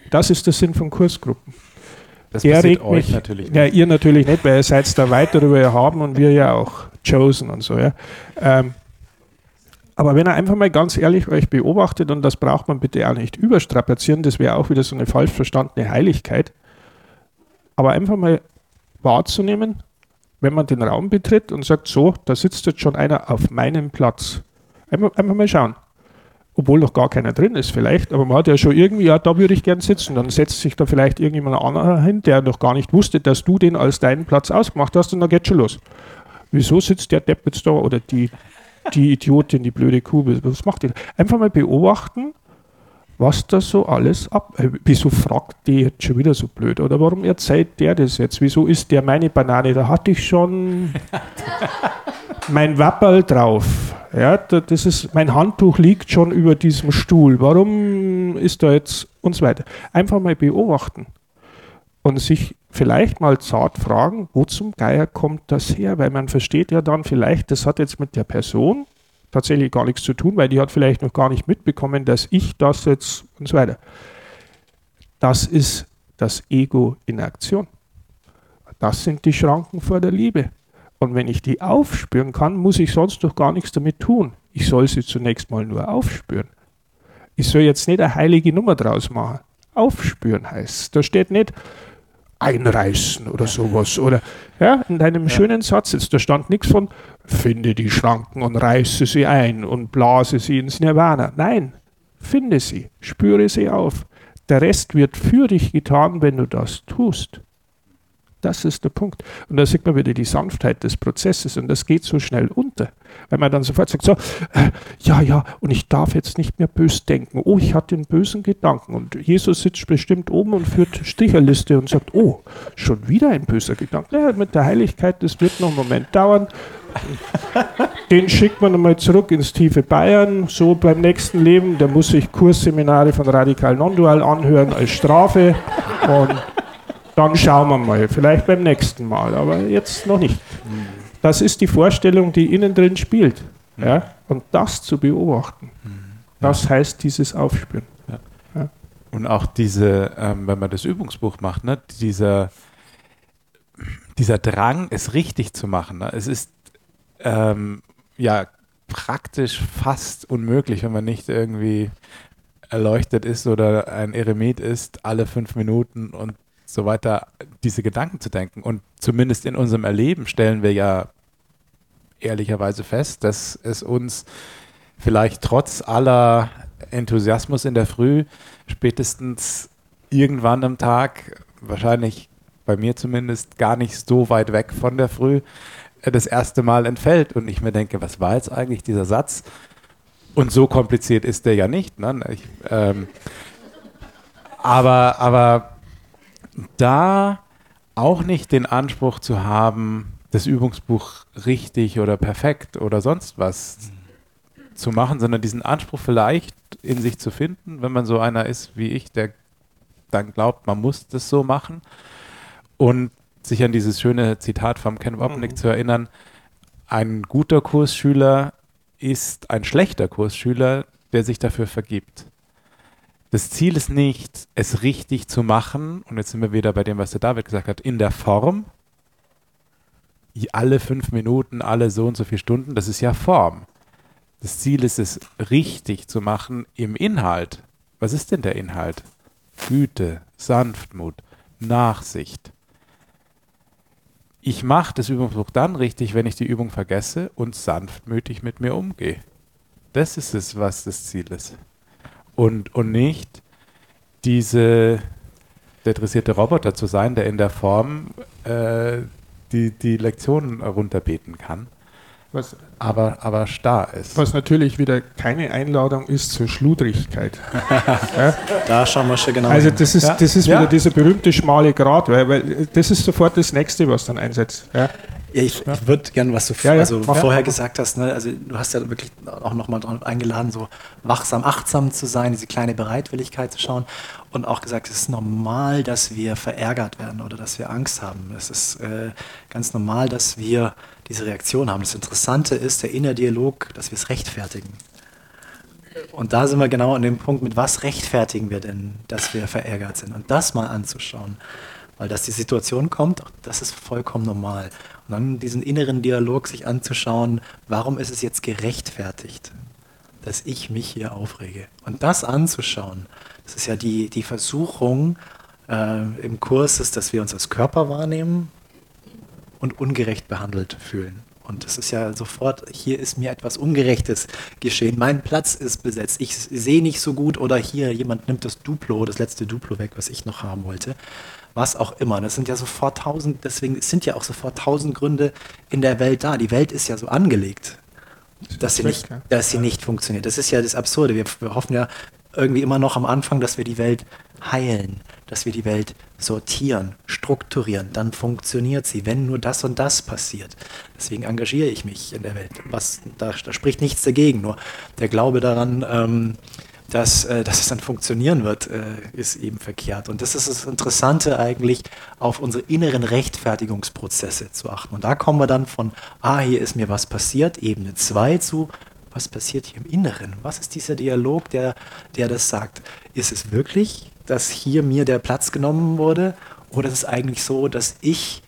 Das ist der Sinn von Kursgruppen. Das er regt euch mich, natürlich nicht. Ja, ihr natürlich nicht, weil ihr seid da weit darüber erhaben und wir ja auch chosen und so. Ja. Ähm, aber wenn ihr einfach mal ganz ehrlich euch beobachtet, und das braucht man bitte auch nicht überstrapazieren, das wäre auch wieder so eine falsch verstandene Heiligkeit, aber einfach mal wahrzunehmen, wenn man den Raum betritt und sagt, so, da sitzt jetzt schon einer auf meinem Platz. Einfach, einfach mal schauen. Obwohl noch gar keiner drin ist vielleicht, aber man hat ja schon irgendwie, ja, da würde ich gern sitzen. Dann setzt sich da vielleicht irgendjemand anderer hin, der noch gar nicht wusste, dass du den als deinen Platz ausgemacht hast und dann geht schon los. Wieso sitzt der Depp jetzt da oder die, die Idiotin, die blöde Kuh, was macht die? Einfach mal beobachten, was da so alles ab. Äh, wieso fragt die jetzt schon wieder so blöd? Oder warum erzählt der das jetzt? Wieso ist der meine Banane? Da hatte ich schon mein Wapperl drauf. Ja, da- das ist, mein Handtuch liegt schon über diesem Stuhl. Warum ist da jetzt und so weiter? Einfach mal beobachten und sich vielleicht mal zart fragen, wo zum Geier kommt das her? Weil man versteht ja dann vielleicht, das hat jetzt mit der Person tatsächlich gar nichts zu tun, weil die hat vielleicht noch gar nicht mitbekommen, dass ich das jetzt und so weiter. Das ist das Ego in Aktion. Das sind die Schranken vor der Liebe. Und wenn ich die aufspüren kann, muss ich sonst doch gar nichts damit tun. Ich soll sie zunächst mal nur aufspüren. Ich soll jetzt nicht eine heilige Nummer draus machen. Aufspüren heißt es. Da steht nicht einreißen oder sowas. Oder ja, in deinem schönen Satz jetzt, da stand nichts von finde die Schranken und reiße sie ein und blase sie ins Nirvana. Nein, finde sie, spüre sie auf. Der Rest wird für dich getan, wenn du das tust. Das ist der Punkt. Und da sieht man wieder die Sanftheit des Prozesses und das geht so schnell unter. Weil man dann sofort sagt, so, äh, ja, ja, und ich darf jetzt nicht mehr bös denken. Oh, ich hatte einen bösen Gedanken. Und Jesus sitzt bestimmt oben und führt Stricherliste und sagt, oh, schon wieder ein böser Gedanke. Ja, mit der Heiligkeit, das wird noch einen Moment dauern. Den schickt man einmal zurück ins tiefe Bayern, so beim nächsten Leben. Der muss sich Kursseminare von Radikal Non-Dual anhören als Strafe. Und dann schauen wir mal, vielleicht beim nächsten Mal, aber jetzt noch nicht. Das ist die Vorstellung, die innen drin spielt. Ja? Und das zu beobachten, das heißt dieses Aufspüren. Und auch diese, ähm, wenn man das Übungsbuch macht, ne, dieser, dieser Drang, es richtig zu machen. Ne? Es ist ähm, ja praktisch fast unmöglich, wenn man nicht irgendwie erleuchtet ist oder ein Eremit ist, alle fünf Minuten und so weiter, diese Gedanken zu denken. Und zumindest in unserem Erleben stellen wir ja ehrlicherweise fest, dass es uns vielleicht trotz aller Enthusiasmus in der Früh spätestens irgendwann am Tag, wahrscheinlich bei mir zumindest gar nicht so weit weg von der Früh, das erste Mal entfällt und ich mir denke, was war jetzt eigentlich dieser Satz? Und so kompliziert ist der ja nicht. Ne? Ich, ähm, aber, aber da auch nicht den Anspruch zu haben, das Übungsbuch richtig oder perfekt oder sonst was zu machen, sondern diesen Anspruch vielleicht in sich zu finden, wenn man so einer ist wie ich, der dann glaubt, man muss das so machen und sich an dieses schöne Zitat vom Ken Wapnick Mhm. zu erinnern, ein guter Kursschüler ist ein schlechter Kursschüler, der sich dafür vergibt. Das Ziel ist nicht, es richtig zu machen, und jetzt sind wir wieder bei dem, was der David gesagt hat, in der Form, alle fünf Minuten, alle so und so viele Stunden, das ist ja Form. Das Ziel ist es, richtig zu machen im Inhalt. Was ist denn der Inhalt? Güte, Sanftmut, Nachsicht. Ich mache das Übungsbuch dann richtig, wenn ich die Übung vergesse und sanftmütig mit mir umgehe. Das ist es, was das Ziel ist. Und, und nicht diese, der dressierte Roboter zu sein, der in der Form äh, die, die Lektionen runterbeten kann, Was, aber, aber starr ist. was natürlich wieder keine Einladung ist zur Schludrigkeit. Da schauen wir schon genau Also hin. das ist, Ja. das ist Ja. wieder dieser berühmte schmale Grat, weil, weil das ist sofort das Nächste, was dann einsetzt. Ja? Ich, ja. ich würde gerne, was du ja, ja. Also vorher gesagt hast, ne? also du hast ja wirklich auch nochmal eingeladen, so wachsam, achtsam zu sein, diese kleine Bereitwilligkeit zu schauen und auch gesagt, es ist normal, dass wir verärgert werden oder dass wir Angst haben. Es ist äh, ganz normal, dass wir diese Reaktion haben. Das Interessante ist der innere Dialog, dass wir es rechtfertigen. Und da sind wir genau an dem Punkt, mit was rechtfertigen wir denn, dass wir verärgert sind und das mal anzuschauen. Weil dass die Situation kommt, das ist vollkommen normal. Und dann diesen inneren Dialog sich anzuschauen, warum ist es jetzt gerechtfertigt, dass ich mich hier aufrege. Und das anzuschauen, das ist ja die, die Versuchung äh, im Kurs, ist, dass wir uns als Körper wahrnehmen und ungerecht behandelt fühlen. Und das ist ja sofort, hier ist mir etwas Ungerechtes geschehen. Mein Platz ist besetzt. Ich sehe nicht so gut oder hier jemand nimmt das Duplo, das letzte Duplo weg, was ich noch haben wollte. Was auch immer. Das sind ja sofort tausend, deswegen sind ja auch sofort tausend Gründe in der Welt da. Die Welt ist ja so angelegt, dass sie nicht, dass sie nicht funktioniert. Das ist ja das Absurde. Wir, wir hoffen ja irgendwie immer noch am Anfang, dass wir die Welt heilen, dass wir die Welt sortieren, strukturieren, dann funktioniert sie, wenn nur das und das passiert. Deswegen engagiere ich mich in der Welt. Was, da, da spricht nichts dagegen, nur der Glaube daran, ähm, dass, äh, dass es dann funktionieren wird, äh, ist eben verkehrt. Und das ist das Interessante eigentlich, auf unsere inneren Rechtfertigungsprozesse zu achten. Und da kommen wir dann von, ah, hier ist mir was passiert, Ebene 2 zu, was passiert hier im Inneren? Was ist dieser Dialog, der, der das sagt? Ist es wirklich dass hier mir der Platz genommen wurde? Oder ist es eigentlich so, dass ich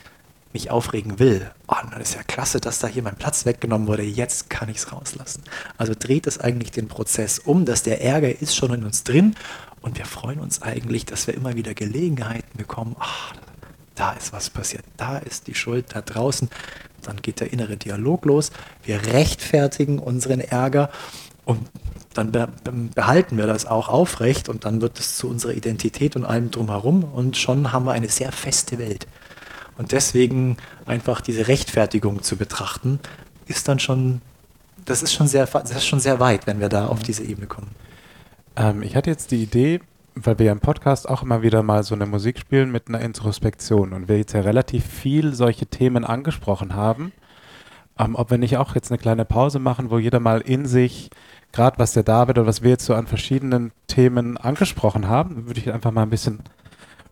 mich aufregen will? Oh, dann ist ja klasse, dass da hier mein Platz weggenommen wurde. Jetzt kann ich es rauslassen. Also dreht es eigentlich den Prozess um, dass der Ärger ist schon in uns drin und wir freuen uns eigentlich, dass wir immer wieder Gelegenheiten bekommen. Ach, da ist was passiert. Da ist die Schuld da draußen. Dann geht der innere Dialog los. Wir rechtfertigen unseren Ärger und dann behalten wir das auch aufrecht und dann wird es zu unserer Identität und allem drumherum und schon haben wir eine sehr feste Welt. Und deswegen einfach diese Rechtfertigung zu betrachten, ist dann schon, das ist schon sehr, das ist schon sehr weit, wenn wir da auf diese Ebene kommen. Ähm, ich hatte jetzt die Idee, weil wir ja im Podcast auch immer wieder mal so eine Musik spielen mit einer Introspektion und wir jetzt ja relativ viel solche Themen angesprochen haben, ähm, ob wir nicht auch jetzt eine kleine Pause machen, wo jeder mal in sich gerade was der David oder was wir jetzt so an verschiedenen Themen angesprochen haben, würde ich einfach mal ein bisschen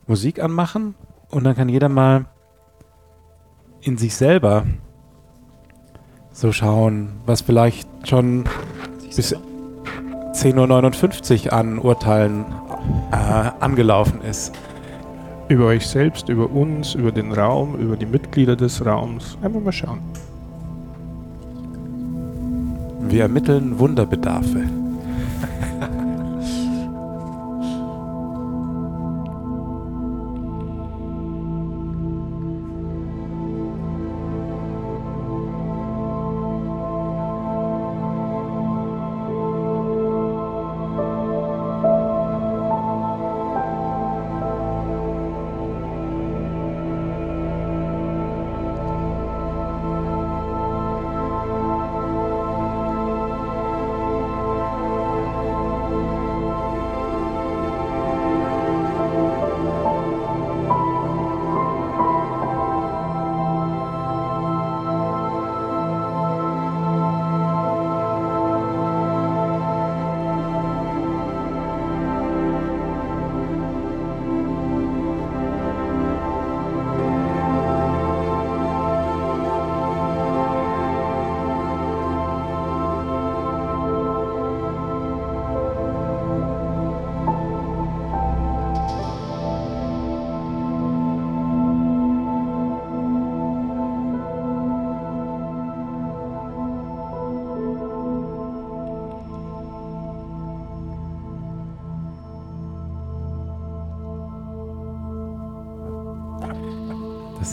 Musik anmachen und dann kann jeder mal in sich selber so schauen, was vielleicht schon bis 10.59 Uhr an Urteilen äh, angelaufen ist. Über euch selbst, über uns, über den Raum, über die Mitglieder des Raums. Einfach mal schauen. Wir ermitteln Wunderbedarfe.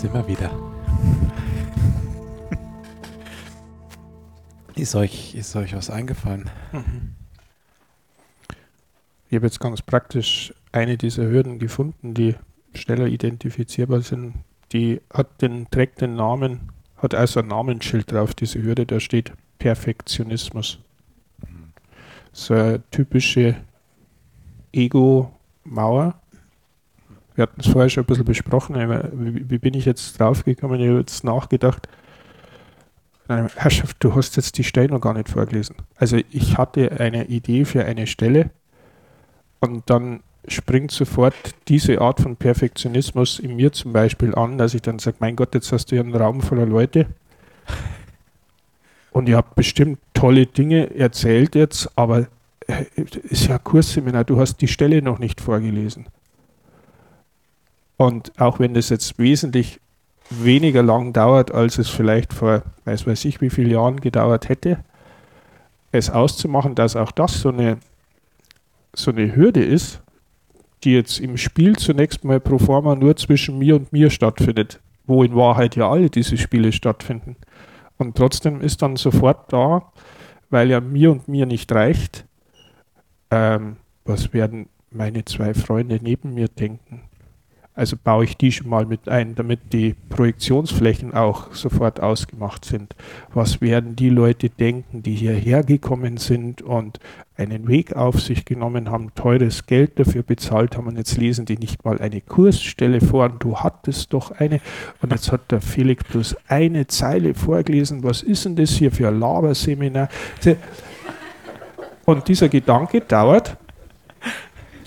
Immer wieder. ist, euch, ist euch was eingefallen? Mhm. Ich habe jetzt ganz praktisch eine dieser Hürden gefunden, die schneller identifizierbar sind. Die hat den, trägt den Namen, hat also ein Namensschild drauf, diese Hürde, da steht Perfektionismus. So eine typische Ego-Mauer, wir hatten es vorher schon ein bisschen besprochen, wie, wie bin ich jetzt draufgekommen? Ich habe jetzt nachgedacht, Herrschaft, du hast jetzt die Stelle noch gar nicht vorgelesen. Also ich hatte eine Idee für eine Stelle und dann springt sofort diese Art von Perfektionismus in mir zum Beispiel an, dass ich dann sage, mein Gott, jetzt hast du hier einen Raum voller Leute und ihr habt bestimmt tolle Dinge erzählt jetzt, aber äh, ist ja Kursseminar, du hast die Stelle noch nicht vorgelesen. Und auch wenn das jetzt wesentlich weniger lang dauert, als es vielleicht vor, weiß weiß ich, wie vielen Jahren gedauert hätte, es auszumachen, dass auch das so eine, so eine Hürde ist, die jetzt im Spiel zunächst mal pro forma nur zwischen mir und mir stattfindet, wo in Wahrheit ja alle diese Spiele stattfinden. Und trotzdem ist dann sofort da, weil ja mir und mir nicht reicht, ähm, was werden meine zwei Freunde neben mir denken? Also baue ich die schon mal mit ein, damit die Projektionsflächen auch sofort ausgemacht sind. Was werden die Leute denken, die hierher gekommen sind und einen Weg auf sich genommen haben, teures Geld dafür bezahlt haben und jetzt lesen die nicht mal eine Kursstelle vor und du hattest doch eine und jetzt hat der Felix bloß eine Zeile vorgelesen. Was ist denn das hier für ein Laberseminar? Und dieser Gedanke dauert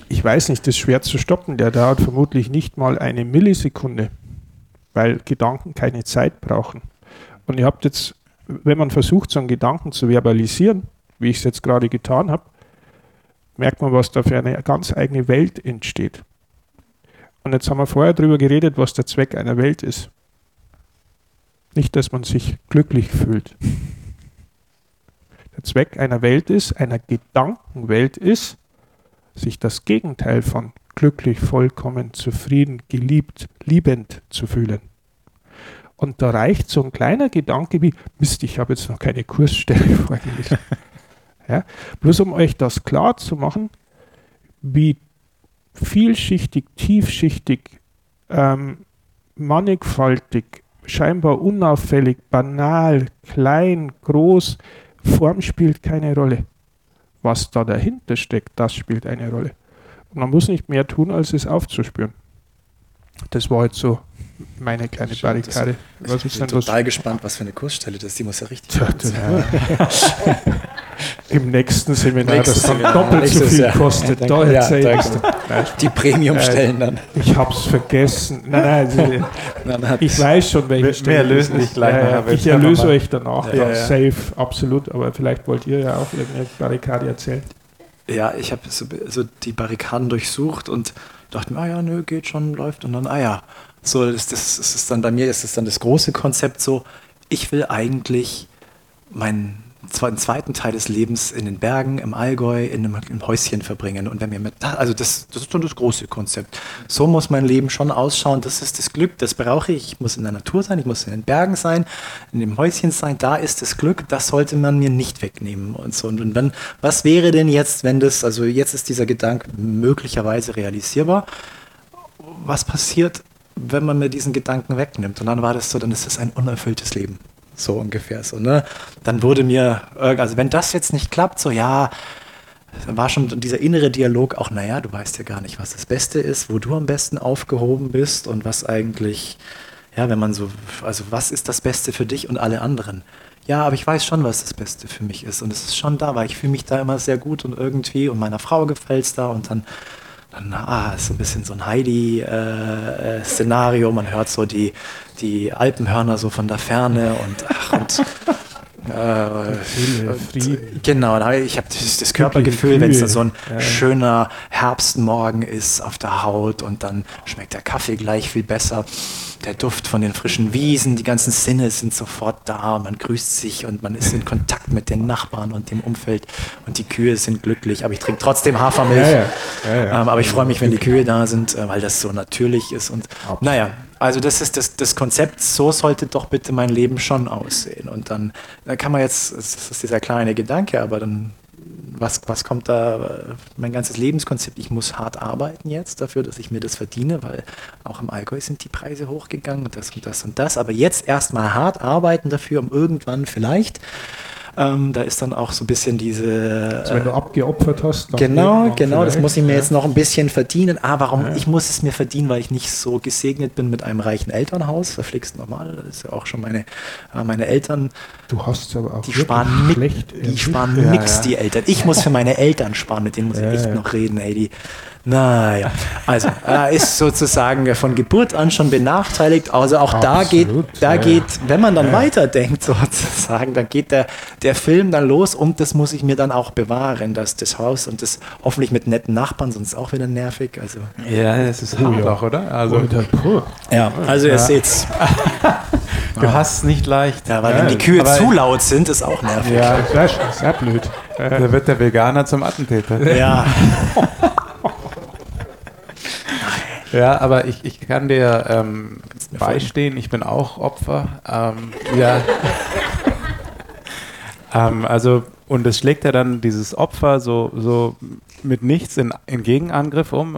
ich weiß nicht, das ist schwer zu stoppen. Der dauert vermutlich nicht mal eine Millisekunde, weil Gedanken keine Zeit brauchen. Und ihr habt jetzt, wenn man versucht, so einen Gedanken zu verbalisieren, wie ich es jetzt gerade getan habe, merkt man, was da für eine ganz eigene Welt entsteht. Und jetzt haben wir vorher darüber geredet, was der Zweck einer Welt ist. Nicht, dass man sich glücklich fühlt. Der Zweck einer Welt ist, einer Gedankenwelt ist, sich das Gegenteil von glücklich, vollkommen, zufrieden, geliebt, liebend zu fühlen. Und da reicht so ein kleiner Gedanke wie, Mist, ich habe jetzt noch keine Kursstelle vorgelesen. ja, bloß um euch das klar zu machen, wie vielschichtig, tiefschichtig, ähm, mannigfaltig, scheinbar unauffällig, banal, klein, groß, Form spielt keine Rolle was da dahinter steckt, das spielt eine Rolle. Und man muss nicht mehr tun, als es aufzuspüren. Das war jetzt so meine kleine Schön, Barrikade. Was ich bin total gespannt, was für eine Kursstelle das ist. Die muss ja richtig Tja, ja. Im nächsten Seminar, nächstes das dann doppelt so viel Jahr. kostet. Da ja, da Die Premium-Stellen dann. Ich hab's vergessen. Nein, nein, also, ich weiß schon, welche Stellen. Wir erlösen dich gleich. Äh, ich erlöse euch danach. Ja, Safe, absolut. Aber vielleicht wollt ihr ja auch irgendeine Barrikade erzählen. Ja, ich habe so, so die Barrikaden durchsucht und dachte mir, ah ja, nö, geht schon, läuft. Und dann, ah ja, so, das, das, das ist dann bei mir, ist das dann das große Konzept so, ich will eigentlich meinen zweiten Teil des Lebens in den Bergen, im Allgäu, in einem, Häuschen verbringen. Und wenn mir mit, also das, das ist schon das große Konzept. So muss mein Leben schon ausschauen. Das ist das Glück, das brauche ich. Ich muss in der Natur sein, ich muss in den Bergen sein, in dem Häuschen sein. Da ist das Glück. Das sollte man mir nicht wegnehmen. Und so. Und wenn, was wäre denn jetzt, wenn das, also jetzt ist dieser Gedanke möglicherweise realisierbar. Was passiert, wenn man mir diesen Gedanken wegnimmt? Und dann war das so, dann ist das ein unerfülltes Leben so ungefähr so, ne? Dann wurde mir, also wenn das jetzt nicht klappt, so ja, dann war schon dieser innere Dialog auch, naja, du weißt ja gar nicht, was das Beste ist, wo du am besten aufgehoben bist und was eigentlich, ja, wenn man so, also was ist das Beste für dich und alle anderen? Ja, aber ich weiß schon, was das Beste für mich ist und es ist schon da, weil ich fühle mich da immer sehr gut und irgendwie und meiner Frau gefällt es da und dann dann, ah, ist ein bisschen so ein Heidi-Szenario. Äh, Man hört so die, die Alpenhörner so von der Ferne und, ach, und äh, genau, ich habe das, das Körpergefühl, wenn es so ein ja. schöner Herbstmorgen ist auf der Haut und dann schmeckt der Kaffee gleich viel besser der Duft von den frischen Wiesen, die ganzen Sinne sind sofort da, man grüßt sich und man ist in Kontakt mit den Nachbarn und dem Umfeld und die Kühe sind glücklich, aber ich trinke trotzdem Hafermilch. Ja, ja. Ähm, aber ich freue mich, wenn die Kühe da sind, äh, weil das so natürlich ist und Absolut. naja, also das ist das, das Konzept, so sollte doch bitte mein Leben schon aussehen. Und dann, dann kann man jetzt, das ist dieser kleine Gedanke, aber dann was, was kommt da, mein ganzes Lebenskonzept, ich muss hart arbeiten jetzt dafür, dass ich mir das verdiene, weil auch im Allgäu sind die Preise hochgegangen und das und das und das. Aber jetzt erstmal hart arbeiten dafür, um irgendwann vielleicht Ähm, da ist dann auch so ein bisschen diese. Also wenn du abgeopfert hast. genau, genau, das muss ich mir ja. jetzt noch ein bisschen verdienen. Ah, warum? Ja. Ich muss es mir verdienen, weil ich nicht so gesegnet bin mit einem reichen Elternhaus. Verflixt normal. Das ist ja auch schon meine, äh, meine Eltern. Du hast aber auch die sparen schlecht. Die sparen ja, nix, die Eltern. Ich muss für meine Eltern sparen, mit denen muss ich echt noch reden, ey. Die, naja, also er ist sozusagen von Geburt an schon benachteiligt. Also auch Absolut, da geht, da ja. geht, wenn man dann ja. weiterdenkt sozusagen, dann geht der, der Film dann los und das muss ich mir dann auch bewahren, dass das Haus und das hoffentlich mit netten Nachbarn, sonst auch wieder nervig. Also ja, das ist hart ja. auch, oder? Also, ja, also ihr seht's. Du hast es nicht leicht. Ja, weil wenn die Kühe zu laut sind, ist auch nervig. Ja, das ist ja blöd. Da wird der Veganer zum Attentäter. Ja. Ja, aber ich, ich kann dir ähm, beistehen, ich bin auch Opfer. Ähm, ja. ähm, also, und es schlägt ja dann dieses Opfer so, so mit nichts in, in Gegenangriff um.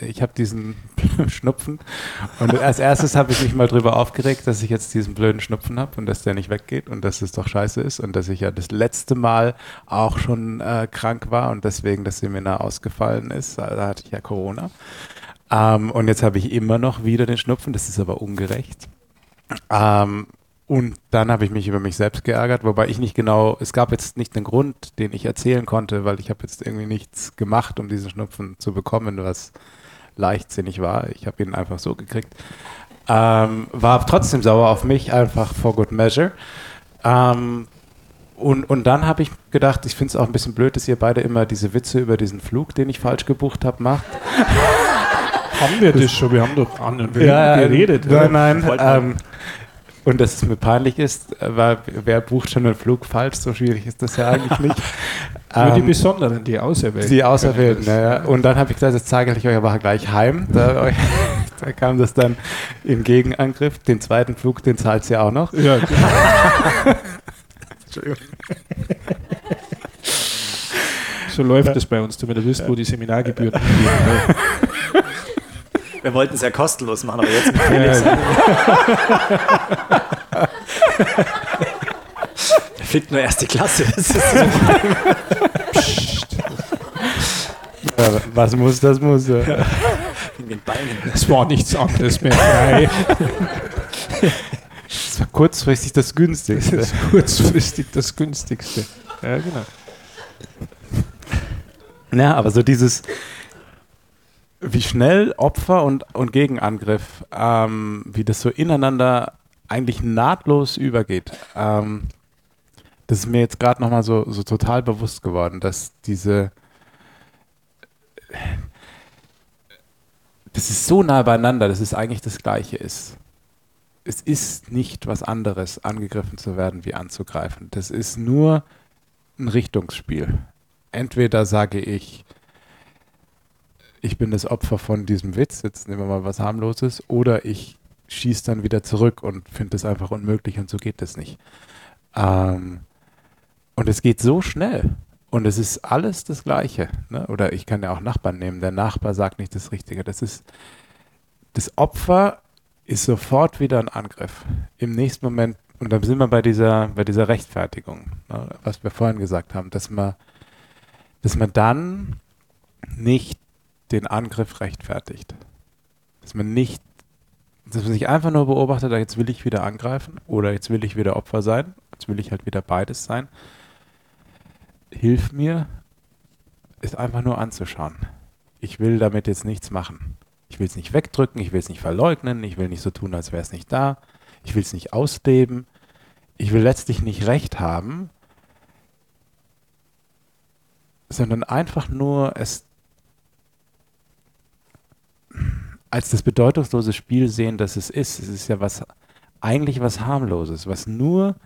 Ich habe diesen Schnupfen und als erstes habe ich mich mal darüber aufgeregt, dass ich jetzt diesen blöden Schnupfen habe und dass der nicht weggeht und dass es doch scheiße ist und dass ich ja das letzte Mal auch schon äh, krank war und deswegen das Seminar ausgefallen ist. Da hatte ich ja Corona. Ähm, und jetzt habe ich immer noch wieder den Schnupfen, das ist aber ungerecht. Ähm, und dann habe ich mich über mich selbst geärgert, wobei ich nicht genau, es gab jetzt nicht einen Grund, den ich erzählen konnte, weil ich habe jetzt irgendwie nichts gemacht, um diesen Schnupfen zu bekommen, was leichtsinnig war. Ich habe ihn einfach so gekriegt. Ähm, war trotzdem sauer auf mich, einfach for good measure. Ähm, und, und dann habe ich gedacht, ich finde es auch ein bisschen blöd, dass ihr beide immer diese Witze über diesen Flug, den ich falsch gebucht habe, macht. haben wir das schon? Wir haben doch an ja, geredet. Nein, nein. Ähm, und dass es mir peinlich ist, weil wer bucht schon einen Flug falsch? So schwierig ist das ja eigentlich nicht. Nur die ähm, Besonderen, die Auserwählten. Die Auserwählten, ja, ja. Und dann habe ich gesagt, jetzt zeige ich euch aber gleich heim. Da, da, kam das dann im Gegenangriff. Den zweiten Flug, den zahlt sie auch noch. Ja, Entschuldigung. So läuft es bei uns, damit ihr wisst, wo die Seminargebühren liegen. Wir wollten es ja kostenlos machen, aber jetzt mit Felix. Ja, Er fliegt nur erste Klasse. ja, was muss, das muss. Ja. Es war nichts anderes mehr frei. Das war kurzfristig das günstigste. Das kurzfristig das günstigste. Ja, genau. Ja, aber so dieses, wie schnell Opfer und, und Gegenangriff, ähm, wie das so ineinander eigentlich nahtlos übergeht. Ähm, das ist mir jetzt gerade nochmal so, so total bewusst geworden, dass diese. Das ist so nah beieinander, dass es eigentlich das Gleiche ist. Es ist nicht was anderes, angegriffen zu werden, wie anzugreifen. Das ist nur ein Richtungsspiel. Entweder sage ich, ich bin das Opfer von diesem Witz, jetzt nehmen wir mal was harmloses, oder ich schieße dann wieder zurück und finde es einfach unmöglich und so geht das nicht. Ähm, und es geht so schnell und es ist alles das Gleiche. Ne? Oder ich kann ja auch Nachbarn nehmen, der Nachbar sagt nicht das Richtige. Das ist, das Opfer ist sofort wieder ein Angriff. Im nächsten Moment, und dann sind wir bei dieser, bei dieser Rechtfertigung, ne? was wir vorhin gesagt haben, dass man, dass man dann nicht den Angriff rechtfertigt. Dass man nicht, dass man sich einfach nur beobachtet, jetzt will ich wieder angreifen oder jetzt will ich wieder Opfer sein, jetzt will ich halt wieder beides sein. Hilf mir, ist einfach nur anzuschauen. Ich will damit jetzt nichts machen. Ich will es nicht wegdrücken, ich will es nicht verleugnen, ich will nicht so tun, als wäre es nicht da, ich will es nicht ausleben, ich will letztlich nicht recht haben, sondern einfach nur es als das bedeutungslose Spiel sehen, das es ist. Es ist ja was eigentlich was harmloses, was nur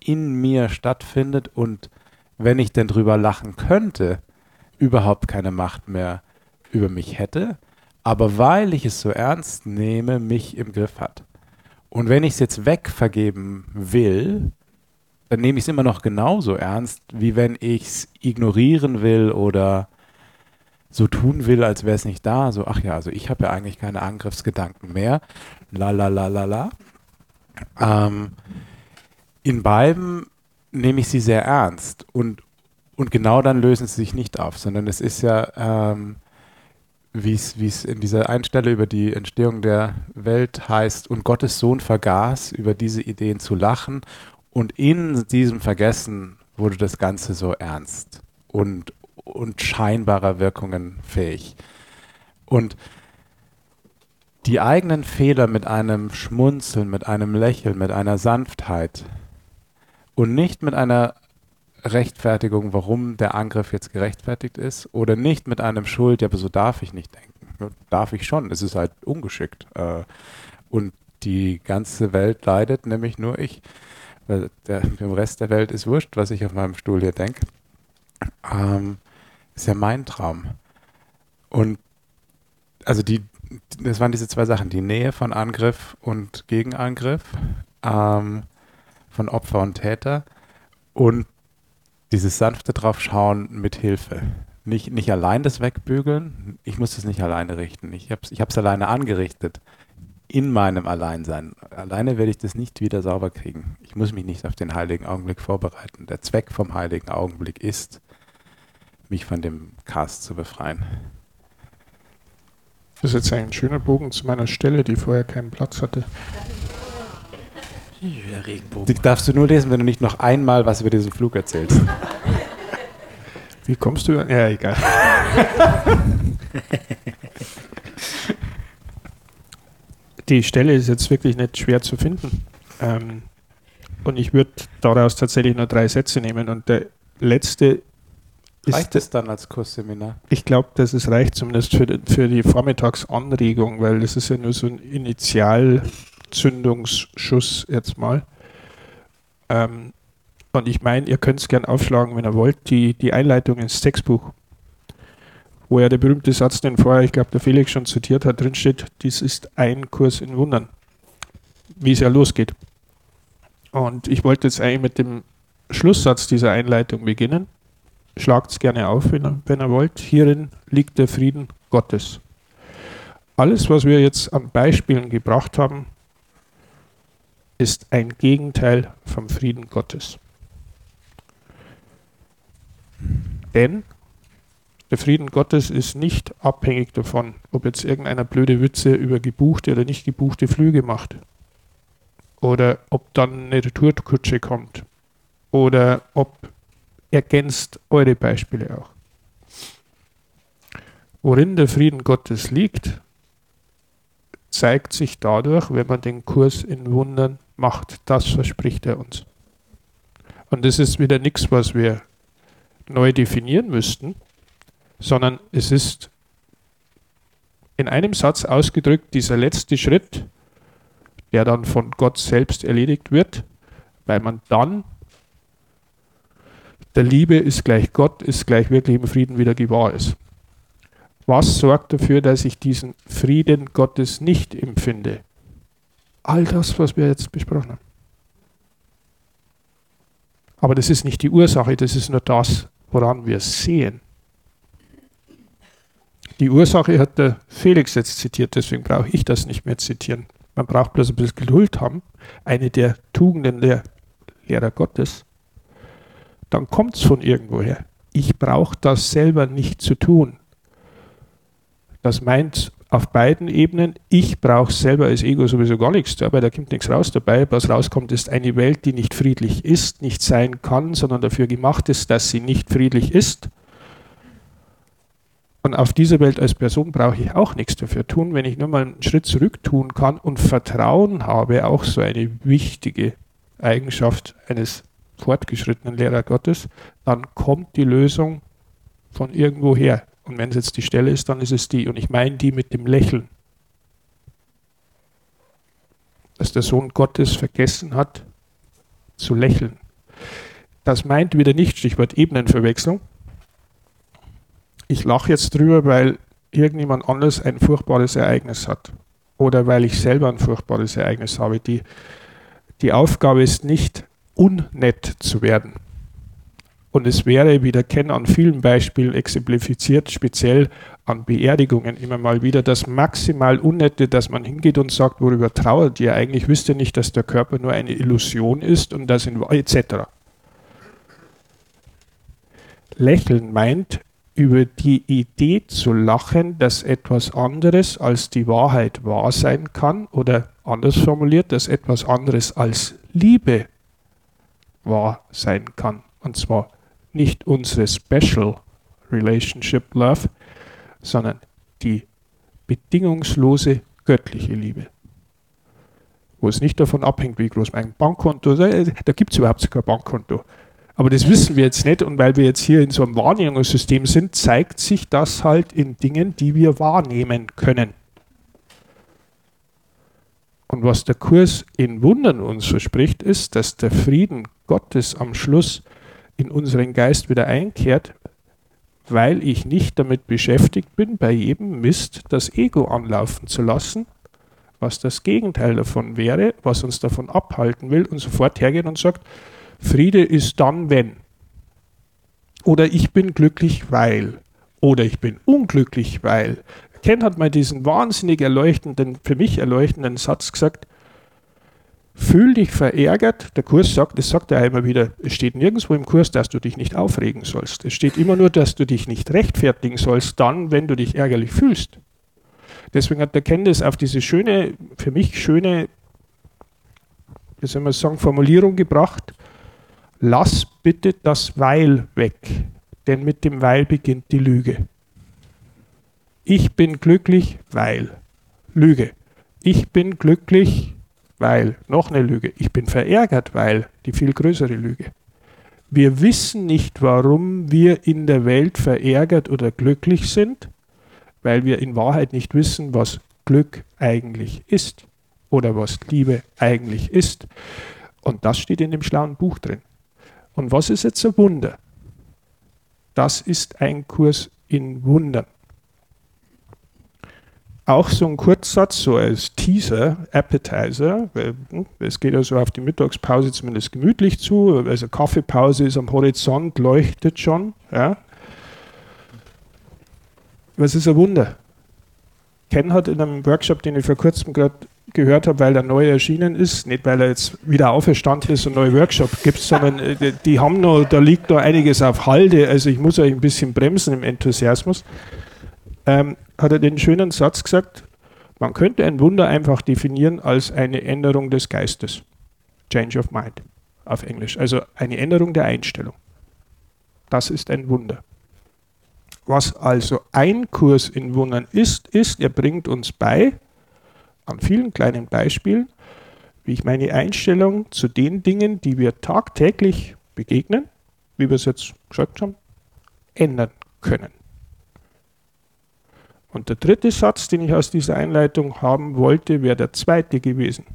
in mir stattfindet und wenn ich denn drüber lachen könnte, überhaupt keine Macht mehr über mich hätte, aber weil ich es so ernst nehme, mich im Griff hat. Und wenn ich es jetzt wegvergeben will, dann nehme ich es immer noch genauso ernst, wie wenn ich es ignorieren will oder so tun will, als wäre es nicht da. So, ach ja, also ich habe ja eigentlich keine Angriffsgedanken mehr. La la la la la. Ähm, in beiden nehme ich sie sehr ernst und, und genau dann lösen sie sich nicht auf, sondern es ist ja, ähm, wie es in dieser Einstelle über die Entstehung der Welt heißt, und Gottes Sohn vergaß, über diese Ideen zu lachen und in diesem Vergessen wurde das Ganze so ernst und, und scheinbarer Wirkungen fähig. Und die eigenen Fehler mit einem Schmunzeln, mit einem Lächeln, mit einer Sanftheit und nicht mit einer Rechtfertigung, warum der Angriff jetzt gerechtfertigt ist oder nicht mit einem Schuld, ja, aber so darf ich nicht denken. Darf ich schon, es ist halt ungeschickt. Äh, und die ganze Welt leidet, nämlich nur ich. Weil der, dem Rest der Welt ist wurscht, was ich auf meinem Stuhl hier denke. Ähm, ist ja mein Traum. Und also die, das waren diese zwei Sachen, die Nähe von Angriff und Gegenangriff, ähm, von Opfer und Täter und dieses sanfte draufschauen mit Hilfe. Nicht, nicht allein das wegbügeln, ich muss das nicht alleine richten. Ich habe es ich alleine angerichtet, in meinem Alleinsein. Alleine werde ich das nicht wieder sauber kriegen. Ich muss mich nicht auf den heiligen Augenblick vorbereiten. Der Zweck vom heiligen Augenblick ist, mich von dem Cast zu befreien. Das ist jetzt ein schöner Bogen zu meiner Stelle, die vorher keinen Platz hatte. Der Regenbogen. Die darfst du nur lesen, wenn du nicht noch einmal was über diesen Flug erzählst. Wie kommst du? Ja, egal. die Stelle ist jetzt wirklich nicht schwer zu finden. Ähm, und ich würde daraus tatsächlich nur drei Sätze nehmen. Und der letzte Reicht es dann als Kursseminar? Ich glaube, dass es reicht zumindest für, für die Vormittagsanregung, weil das ist ja nur so ein Initialzündungsschuss jetzt mal. Ähm, und ich meine, ihr könnt es gern aufschlagen, wenn ihr wollt, die, die Einleitung ins Textbuch, wo ja der berühmte Satz, den vorher, ich glaube, der Felix schon zitiert hat, drin steht, dies ist ein Kurs in Wundern, wie es ja losgeht. Und ich wollte jetzt eigentlich mit dem Schlusssatz dieser Einleitung beginnen Schlagt es gerne auf, wenn ihr, wenn ihr wollt. Hierin liegt der Frieden Gottes. Alles, was wir jetzt an Beispielen gebracht haben, ist ein Gegenteil vom Frieden Gottes. Denn der Frieden Gottes ist nicht abhängig davon, ob jetzt irgendeiner blöde Witze über gebuchte oder nicht gebuchte Flüge macht. Oder ob dann eine Retourkutsche kommt. Oder ob ergänzt eure Beispiele auch. Worin der Frieden Gottes liegt, zeigt sich dadurch, wenn man den Kurs in Wundern macht. Das verspricht er uns. Und das ist wieder nichts, was wir neu definieren müssten, sondern es ist in einem Satz ausgedrückt dieser letzte Schritt, der dann von Gott selbst erledigt wird, weil man dann der Liebe ist gleich Gott, ist gleich wirklich im Frieden wieder gewahr ist. Was sorgt dafür, dass ich diesen Frieden Gottes nicht empfinde? All das, was wir jetzt besprochen haben. Aber das ist nicht die Ursache, das ist nur das, woran wir sehen. Die Ursache hat der Felix jetzt zitiert, deswegen brauche ich das nicht mehr zitieren. Man braucht bloß ein bisschen Geduld haben. Eine der Tugenden der Lehrer Gottes dann kommt es von irgendwoher. Ich brauche das selber nicht zu tun. Das meint auf beiden Ebenen, ich brauche selber als Ego sowieso gar nichts dabei, da kommt nichts raus dabei. Was rauskommt, ist eine Welt, die nicht friedlich ist, nicht sein kann, sondern dafür gemacht ist, dass sie nicht friedlich ist. Und auf dieser Welt als Person brauche ich auch nichts dafür tun, wenn ich nur mal einen Schritt zurück tun kann und Vertrauen habe, auch so eine wichtige Eigenschaft eines fortgeschrittenen Lehrer Gottes, dann kommt die Lösung von irgendwo her. Und wenn es jetzt die Stelle ist, dann ist es die. Und ich meine die mit dem Lächeln. Dass der Sohn Gottes vergessen hat, zu lächeln. Das meint wieder nicht, Stichwort Ebenenverwechslung. Ich lache jetzt drüber, weil irgendjemand anders ein furchtbares Ereignis hat. Oder weil ich selber ein furchtbares Ereignis habe. Die, die Aufgabe ist nicht, unnett zu werden. Und es wäre, wie der Ken an vielen Beispielen exemplifiziert, speziell an Beerdigungen immer mal wieder das maximal Unnette, dass man hingeht und sagt, worüber trauert ihr eigentlich, wüsste nicht, dass der Körper nur eine Illusion ist und das in etc. Lächeln meint, über die Idee zu lachen, dass etwas anderes als die Wahrheit wahr sein kann oder anders formuliert, dass etwas anderes als Liebe wahr sein kann. Und zwar nicht unsere Special Relationship Love, sondern die bedingungslose göttliche Liebe. Wo es nicht davon abhängt, wie groß mein Bankkonto ist. Da gibt es überhaupt kein Bankkonto. Aber das wissen wir jetzt nicht und weil wir jetzt hier in so einem Wahrnehmungssystem sind, zeigt sich das halt in Dingen, die wir wahrnehmen können. Und was der Kurs in Wundern uns verspricht, ist, dass der Frieden Gottes am Schluss in unseren Geist wieder einkehrt, weil ich nicht damit beschäftigt bin, bei jedem Mist das Ego anlaufen zu lassen, was das Gegenteil davon wäre, was uns davon abhalten will und sofort hergeht und sagt, Friede ist dann, wenn. Oder ich bin glücklich, weil. Oder ich bin unglücklich, weil. Ken hat mal diesen wahnsinnig erleuchtenden, für mich erleuchtenden Satz gesagt, Fühl dich verärgert. Der Kurs sagt, das sagt er immer wieder, es steht nirgendwo im Kurs, dass du dich nicht aufregen sollst. Es steht immer nur, dass du dich nicht rechtfertigen sollst, dann, wenn du dich ärgerlich fühlst. Deswegen hat der das auf diese schöne, für mich schöne, wie soll man sagen, Formulierung gebracht. Lass bitte das Weil weg, denn mit dem Weil beginnt die Lüge. Ich bin glücklich, weil. Lüge. Ich bin glücklich, weil, noch eine Lüge, ich bin verärgert, weil, die viel größere Lüge. Wir wissen nicht, warum wir in der Welt verärgert oder glücklich sind, weil wir in Wahrheit nicht wissen, was Glück eigentlich ist oder was Liebe eigentlich ist. Und das steht in dem schlauen Buch drin. Und was ist jetzt ein Wunder? Das ist ein Kurs in Wundern auch so ein Kurzsatz, so als Teaser, Appetizer, weil hm, es geht also auf die Mittagspause zumindest gemütlich zu, also Kaffeepause ist am Horizont, leuchtet schon. Ja. Was ist ein Wunder? Ken hat in einem Workshop, den ich vor kurzem gerade gehört habe, weil er neu erschienen ist, nicht weil er jetzt wieder auferstanden ist und neue Workshop gibt, sondern äh, die haben noch, da liegt noch einiges auf Halde, also ich muss euch ein bisschen bremsen im Enthusiasmus. Ähm, hat er den schönen Satz gesagt, man könnte ein Wunder einfach definieren als eine Änderung des Geistes. Change of Mind auf Englisch. Also eine Änderung der Einstellung. Das ist ein Wunder. Was also ein Kurs in Wundern ist, ist, er bringt uns bei, an vielen kleinen Beispielen, wie ich meine Einstellung zu den Dingen, die wir tagtäglich begegnen, wie wir es jetzt gesagt haben, ändern können. Und der dritte Satz, den ich aus dieser Einleitung haben wollte, wäre der zweite gewesen.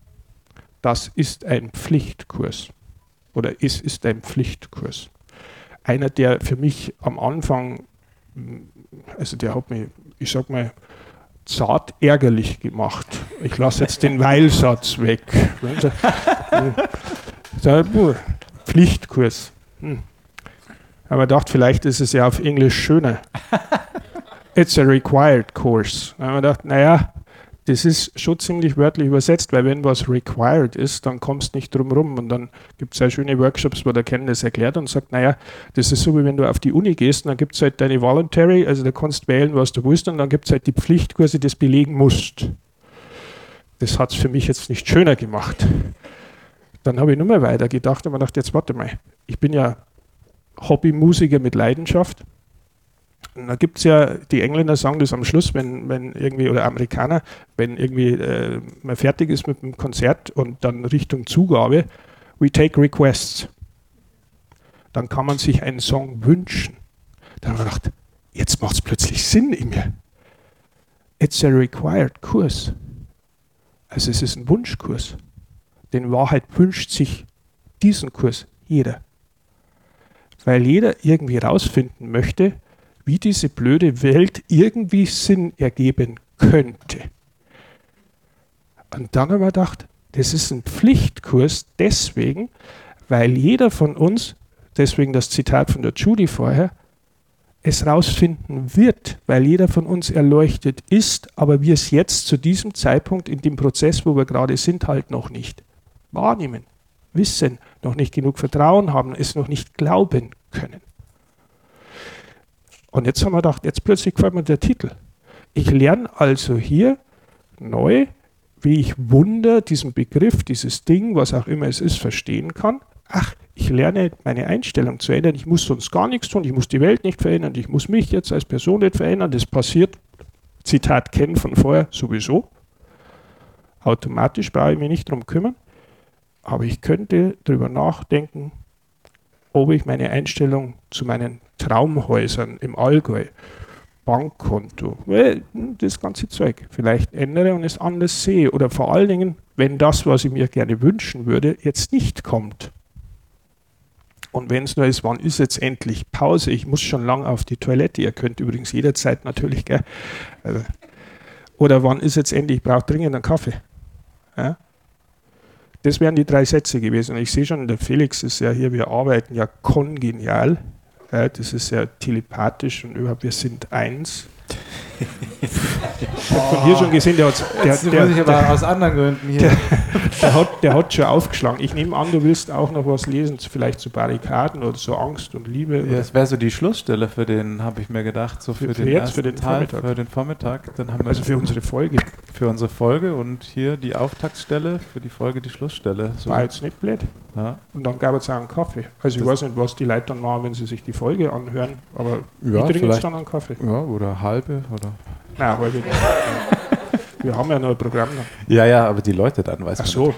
Das ist ein Pflichtkurs. Oder es ist ein Pflichtkurs. Einer, der für mich am Anfang, also der hat mich, ich sag mal, zart ärgerlich gemacht. Ich lasse jetzt den Weilsatz weg. Pflichtkurs. Hm. Aber dachte, vielleicht ist es ja auf Englisch schöner it's a required course. Da haben wir gedacht, naja, das ist schon ziemlich wörtlich übersetzt, weil wenn was required ist, dann kommst du nicht drum rum. Und dann gibt es ja schöne Workshops, wo der Ken das erklärt und sagt, naja, das ist so, wie wenn du auf die Uni gehst und dann gibt es halt deine Voluntary, also da kannst wählen, was du willst, und dann gibt es halt die Pflichtkurse, die das belegen musst. Das hat es für mich jetzt nicht schöner gemacht. Dann habe ich nur weiter gedacht und mir gedacht, jetzt warte mal, ich bin ja Hobbymusiker mit Leidenschaft da gibt es ja, die Engländer sagen das am Schluss, wenn, wenn irgendwie, oder Amerikaner, wenn irgendwie äh, man fertig ist mit dem Konzert und dann Richtung Zugabe, we take requests. Dann kann man sich einen Song wünschen. Dann habe ich gedacht, jetzt macht es plötzlich Sinn in mir. It's a required Kurs. Also es ist ein Wunschkurs. Denn Wahrheit wünscht sich diesen Kurs jeder. Weil jeder irgendwie rausfinden möchte, wie diese blöde Welt irgendwie Sinn ergeben könnte. Und dann haben wir gedacht, das ist ein Pflichtkurs deswegen, weil jeder von uns, deswegen das Zitat von der Judy vorher, es rausfinden wird, weil jeder von uns erleuchtet ist, aber wir es jetzt zu diesem Zeitpunkt in dem Prozess, wo wir gerade sind, halt noch nicht wahrnehmen, wissen, noch nicht genug Vertrauen haben, es noch nicht glauben können. Und jetzt haben wir gedacht, jetzt plötzlich gefällt mir der Titel. Ich lerne also hier neu, wie ich Wunder, diesen Begriff, dieses Ding, was auch immer es ist, verstehen kann. Ach, ich lerne meine Einstellung zu ändern. Ich muss sonst gar nichts tun. Ich muss die Welt nicht verändern. Ich muss mich jetzt als Person nicht verändern. Das passiert, Zitat kennen von vorher, sowieso. Automatisch brauche ich mich nicht darum kümmern. Aber ich könnte darüber nachdenken, ob ich meine Einstellung zu meinen Traumhäusern im Allgäu, Bankkonto, das ganze Zeug vielleicht ändere und es anders sehe. Oder vor allen Dingen, wenn das, was ich mir gerne wünschen würde, jetzt nicht kommt. Und wenn es nur ist, wann ist jetzt endlich Pause? Ich muss schon lange auf die Toilette. Ihr könnt übrigens jederzeit natürlich, gell? Also, oder wann ist jetzt endlich, ich brauche dringend einen Kaffee. Ja? Das wären die drei Sätze gewesen. Und ich sehe schon, der Felix ist ja hier, wir arbeiten ja kongenial. Ja, das ist ja telepathisch und überhaupt, wir sind eins. Ich habe von hier schon gesehen, der hat. Der, der, muss ich aber der, aus anderen Gründen hier. Der, der, hat, der hat schon aufgeschlagen. Ich nehme an, du willst auch noch was lesen, vielleicht zu Barrikaden oder so Angst und Liebe. Ja, das wäre so die Schlussstelle für den, habe ich mir gedacht, so für, für den, jetzt, für den Teil, Vormittag. Für den Vormittag. Dann haben also für unsere Folge. Für unsere Folge und hier die Auftaktstelle, für die Folge die Schlussstelle. So. War jetzt nicht blöd. Ja. Und dann gab es auch einen Kaffee. Also das ich weiß nicht, was die Leute dann machen, wenn sie sich die Folge anhören, aber ja, ich trinke jetzt dann einen Kaffee. Ja, oder halbe oder. Nein, halbe nicht. Wir haben ja noch ein Programm. Noch. Ja, ja, aber die Leute dann, weiß Ach so.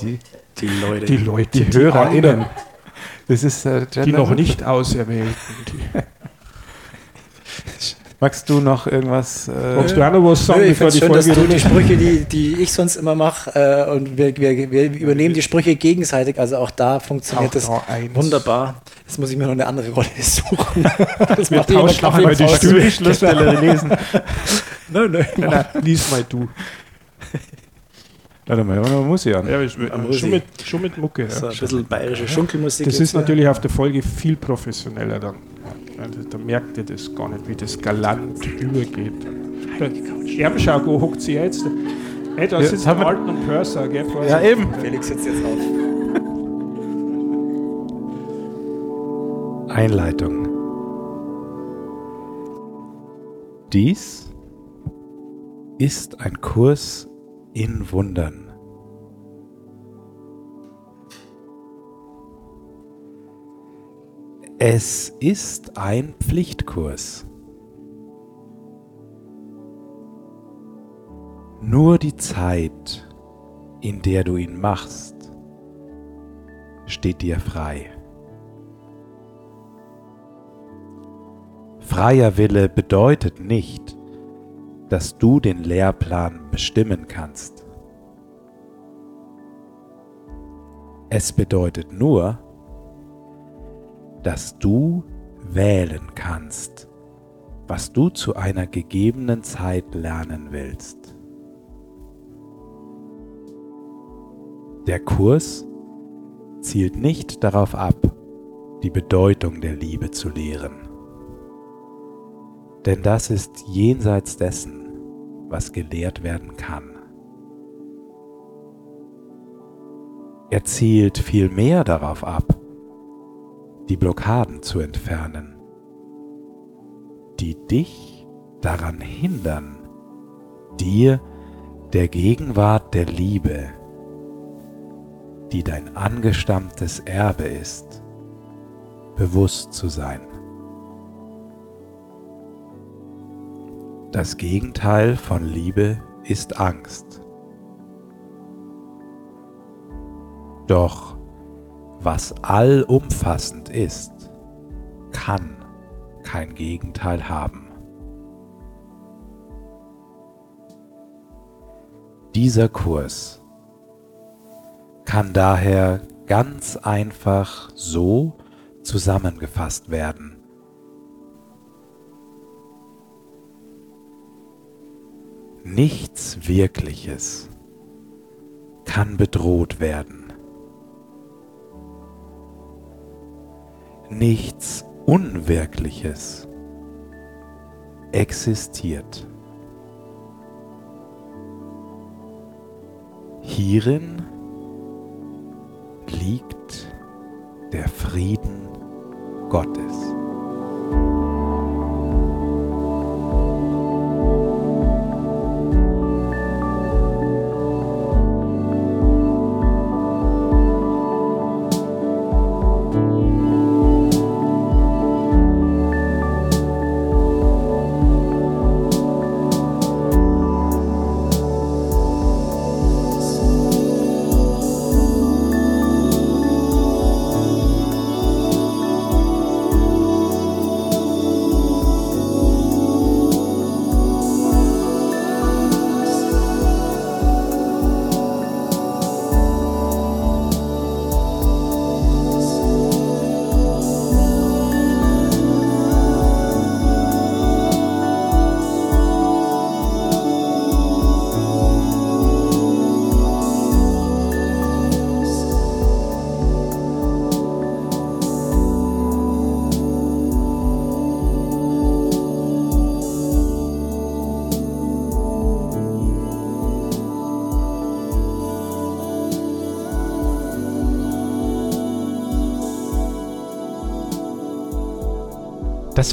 Die, die Leute. Die Leute. Die, die HörerInnen. Das ist, äh, die noch nicht auserwählten. Magst du noch irgendwas? Äh Magst du auch noch was sagen, Nö, ich bevor die schön, Folge dass du die Sprüche, die, die ich sonst immer mache, äh, und wir, wir, wir, übernehmen die Sprüche gegenseitig, also auch da funktioniert auch das da wunderbar. Jetzt muss ich mir noch eine andere Rolle suchen. Das wir macht tauschen die Schlussstelle lesen. nein, nein, nein, nein, lies mal du. Warte mal, man muss ja. ja schon, mit, schon mit Mucke. Ja. So ein bisschen bayerische Schunkelmusik. Das ist natürlich auf der Folge viel professioneller dann. Da merkt ihr das gar nicht, wie das galant übergeht. Erbenschau, wo hockt sie jetzt? Hey, da ja, sitzt Alten und Purser, gell? Ja, eben. Felix sitzt jetzt auf. Einleitung. Dies ist ein Kurs in Wundern. Es ist ein Pflichtkurs. Nur die Zeit, in der du ihn machst, steht dir frei. Freier Wille bedeutet nicht, dass du den Lehrplan bestimmen kannst. Es bedeutet nur, dass du wählen kannst, was du zu einer gegebenen Zeit lernen willst. Der Kurs zielt nicht darauf ab, die Bedeutung der Liebe zu lehren. Denn das ist jenseits dessen, was gelehrt werden kann. Er zielt vielmehr darauf ab, die Blockaden zu entfernen, die dich daran hindern, dir der Gegenwart der Liebe, die dein angestammtes Erbe ist, bewusst zu sein. Das Gegenteil von Liebe ist Angst. Doch was allumfassend ist, kann kein Gegenteil haben. Dieser Kurs kann daher ganz einfach so zusammengefasst werden. Nichts Wirkliches kann bedroht werden. Nichts Unwirkliches existiert. Hierin liegt der Frieden Gottes.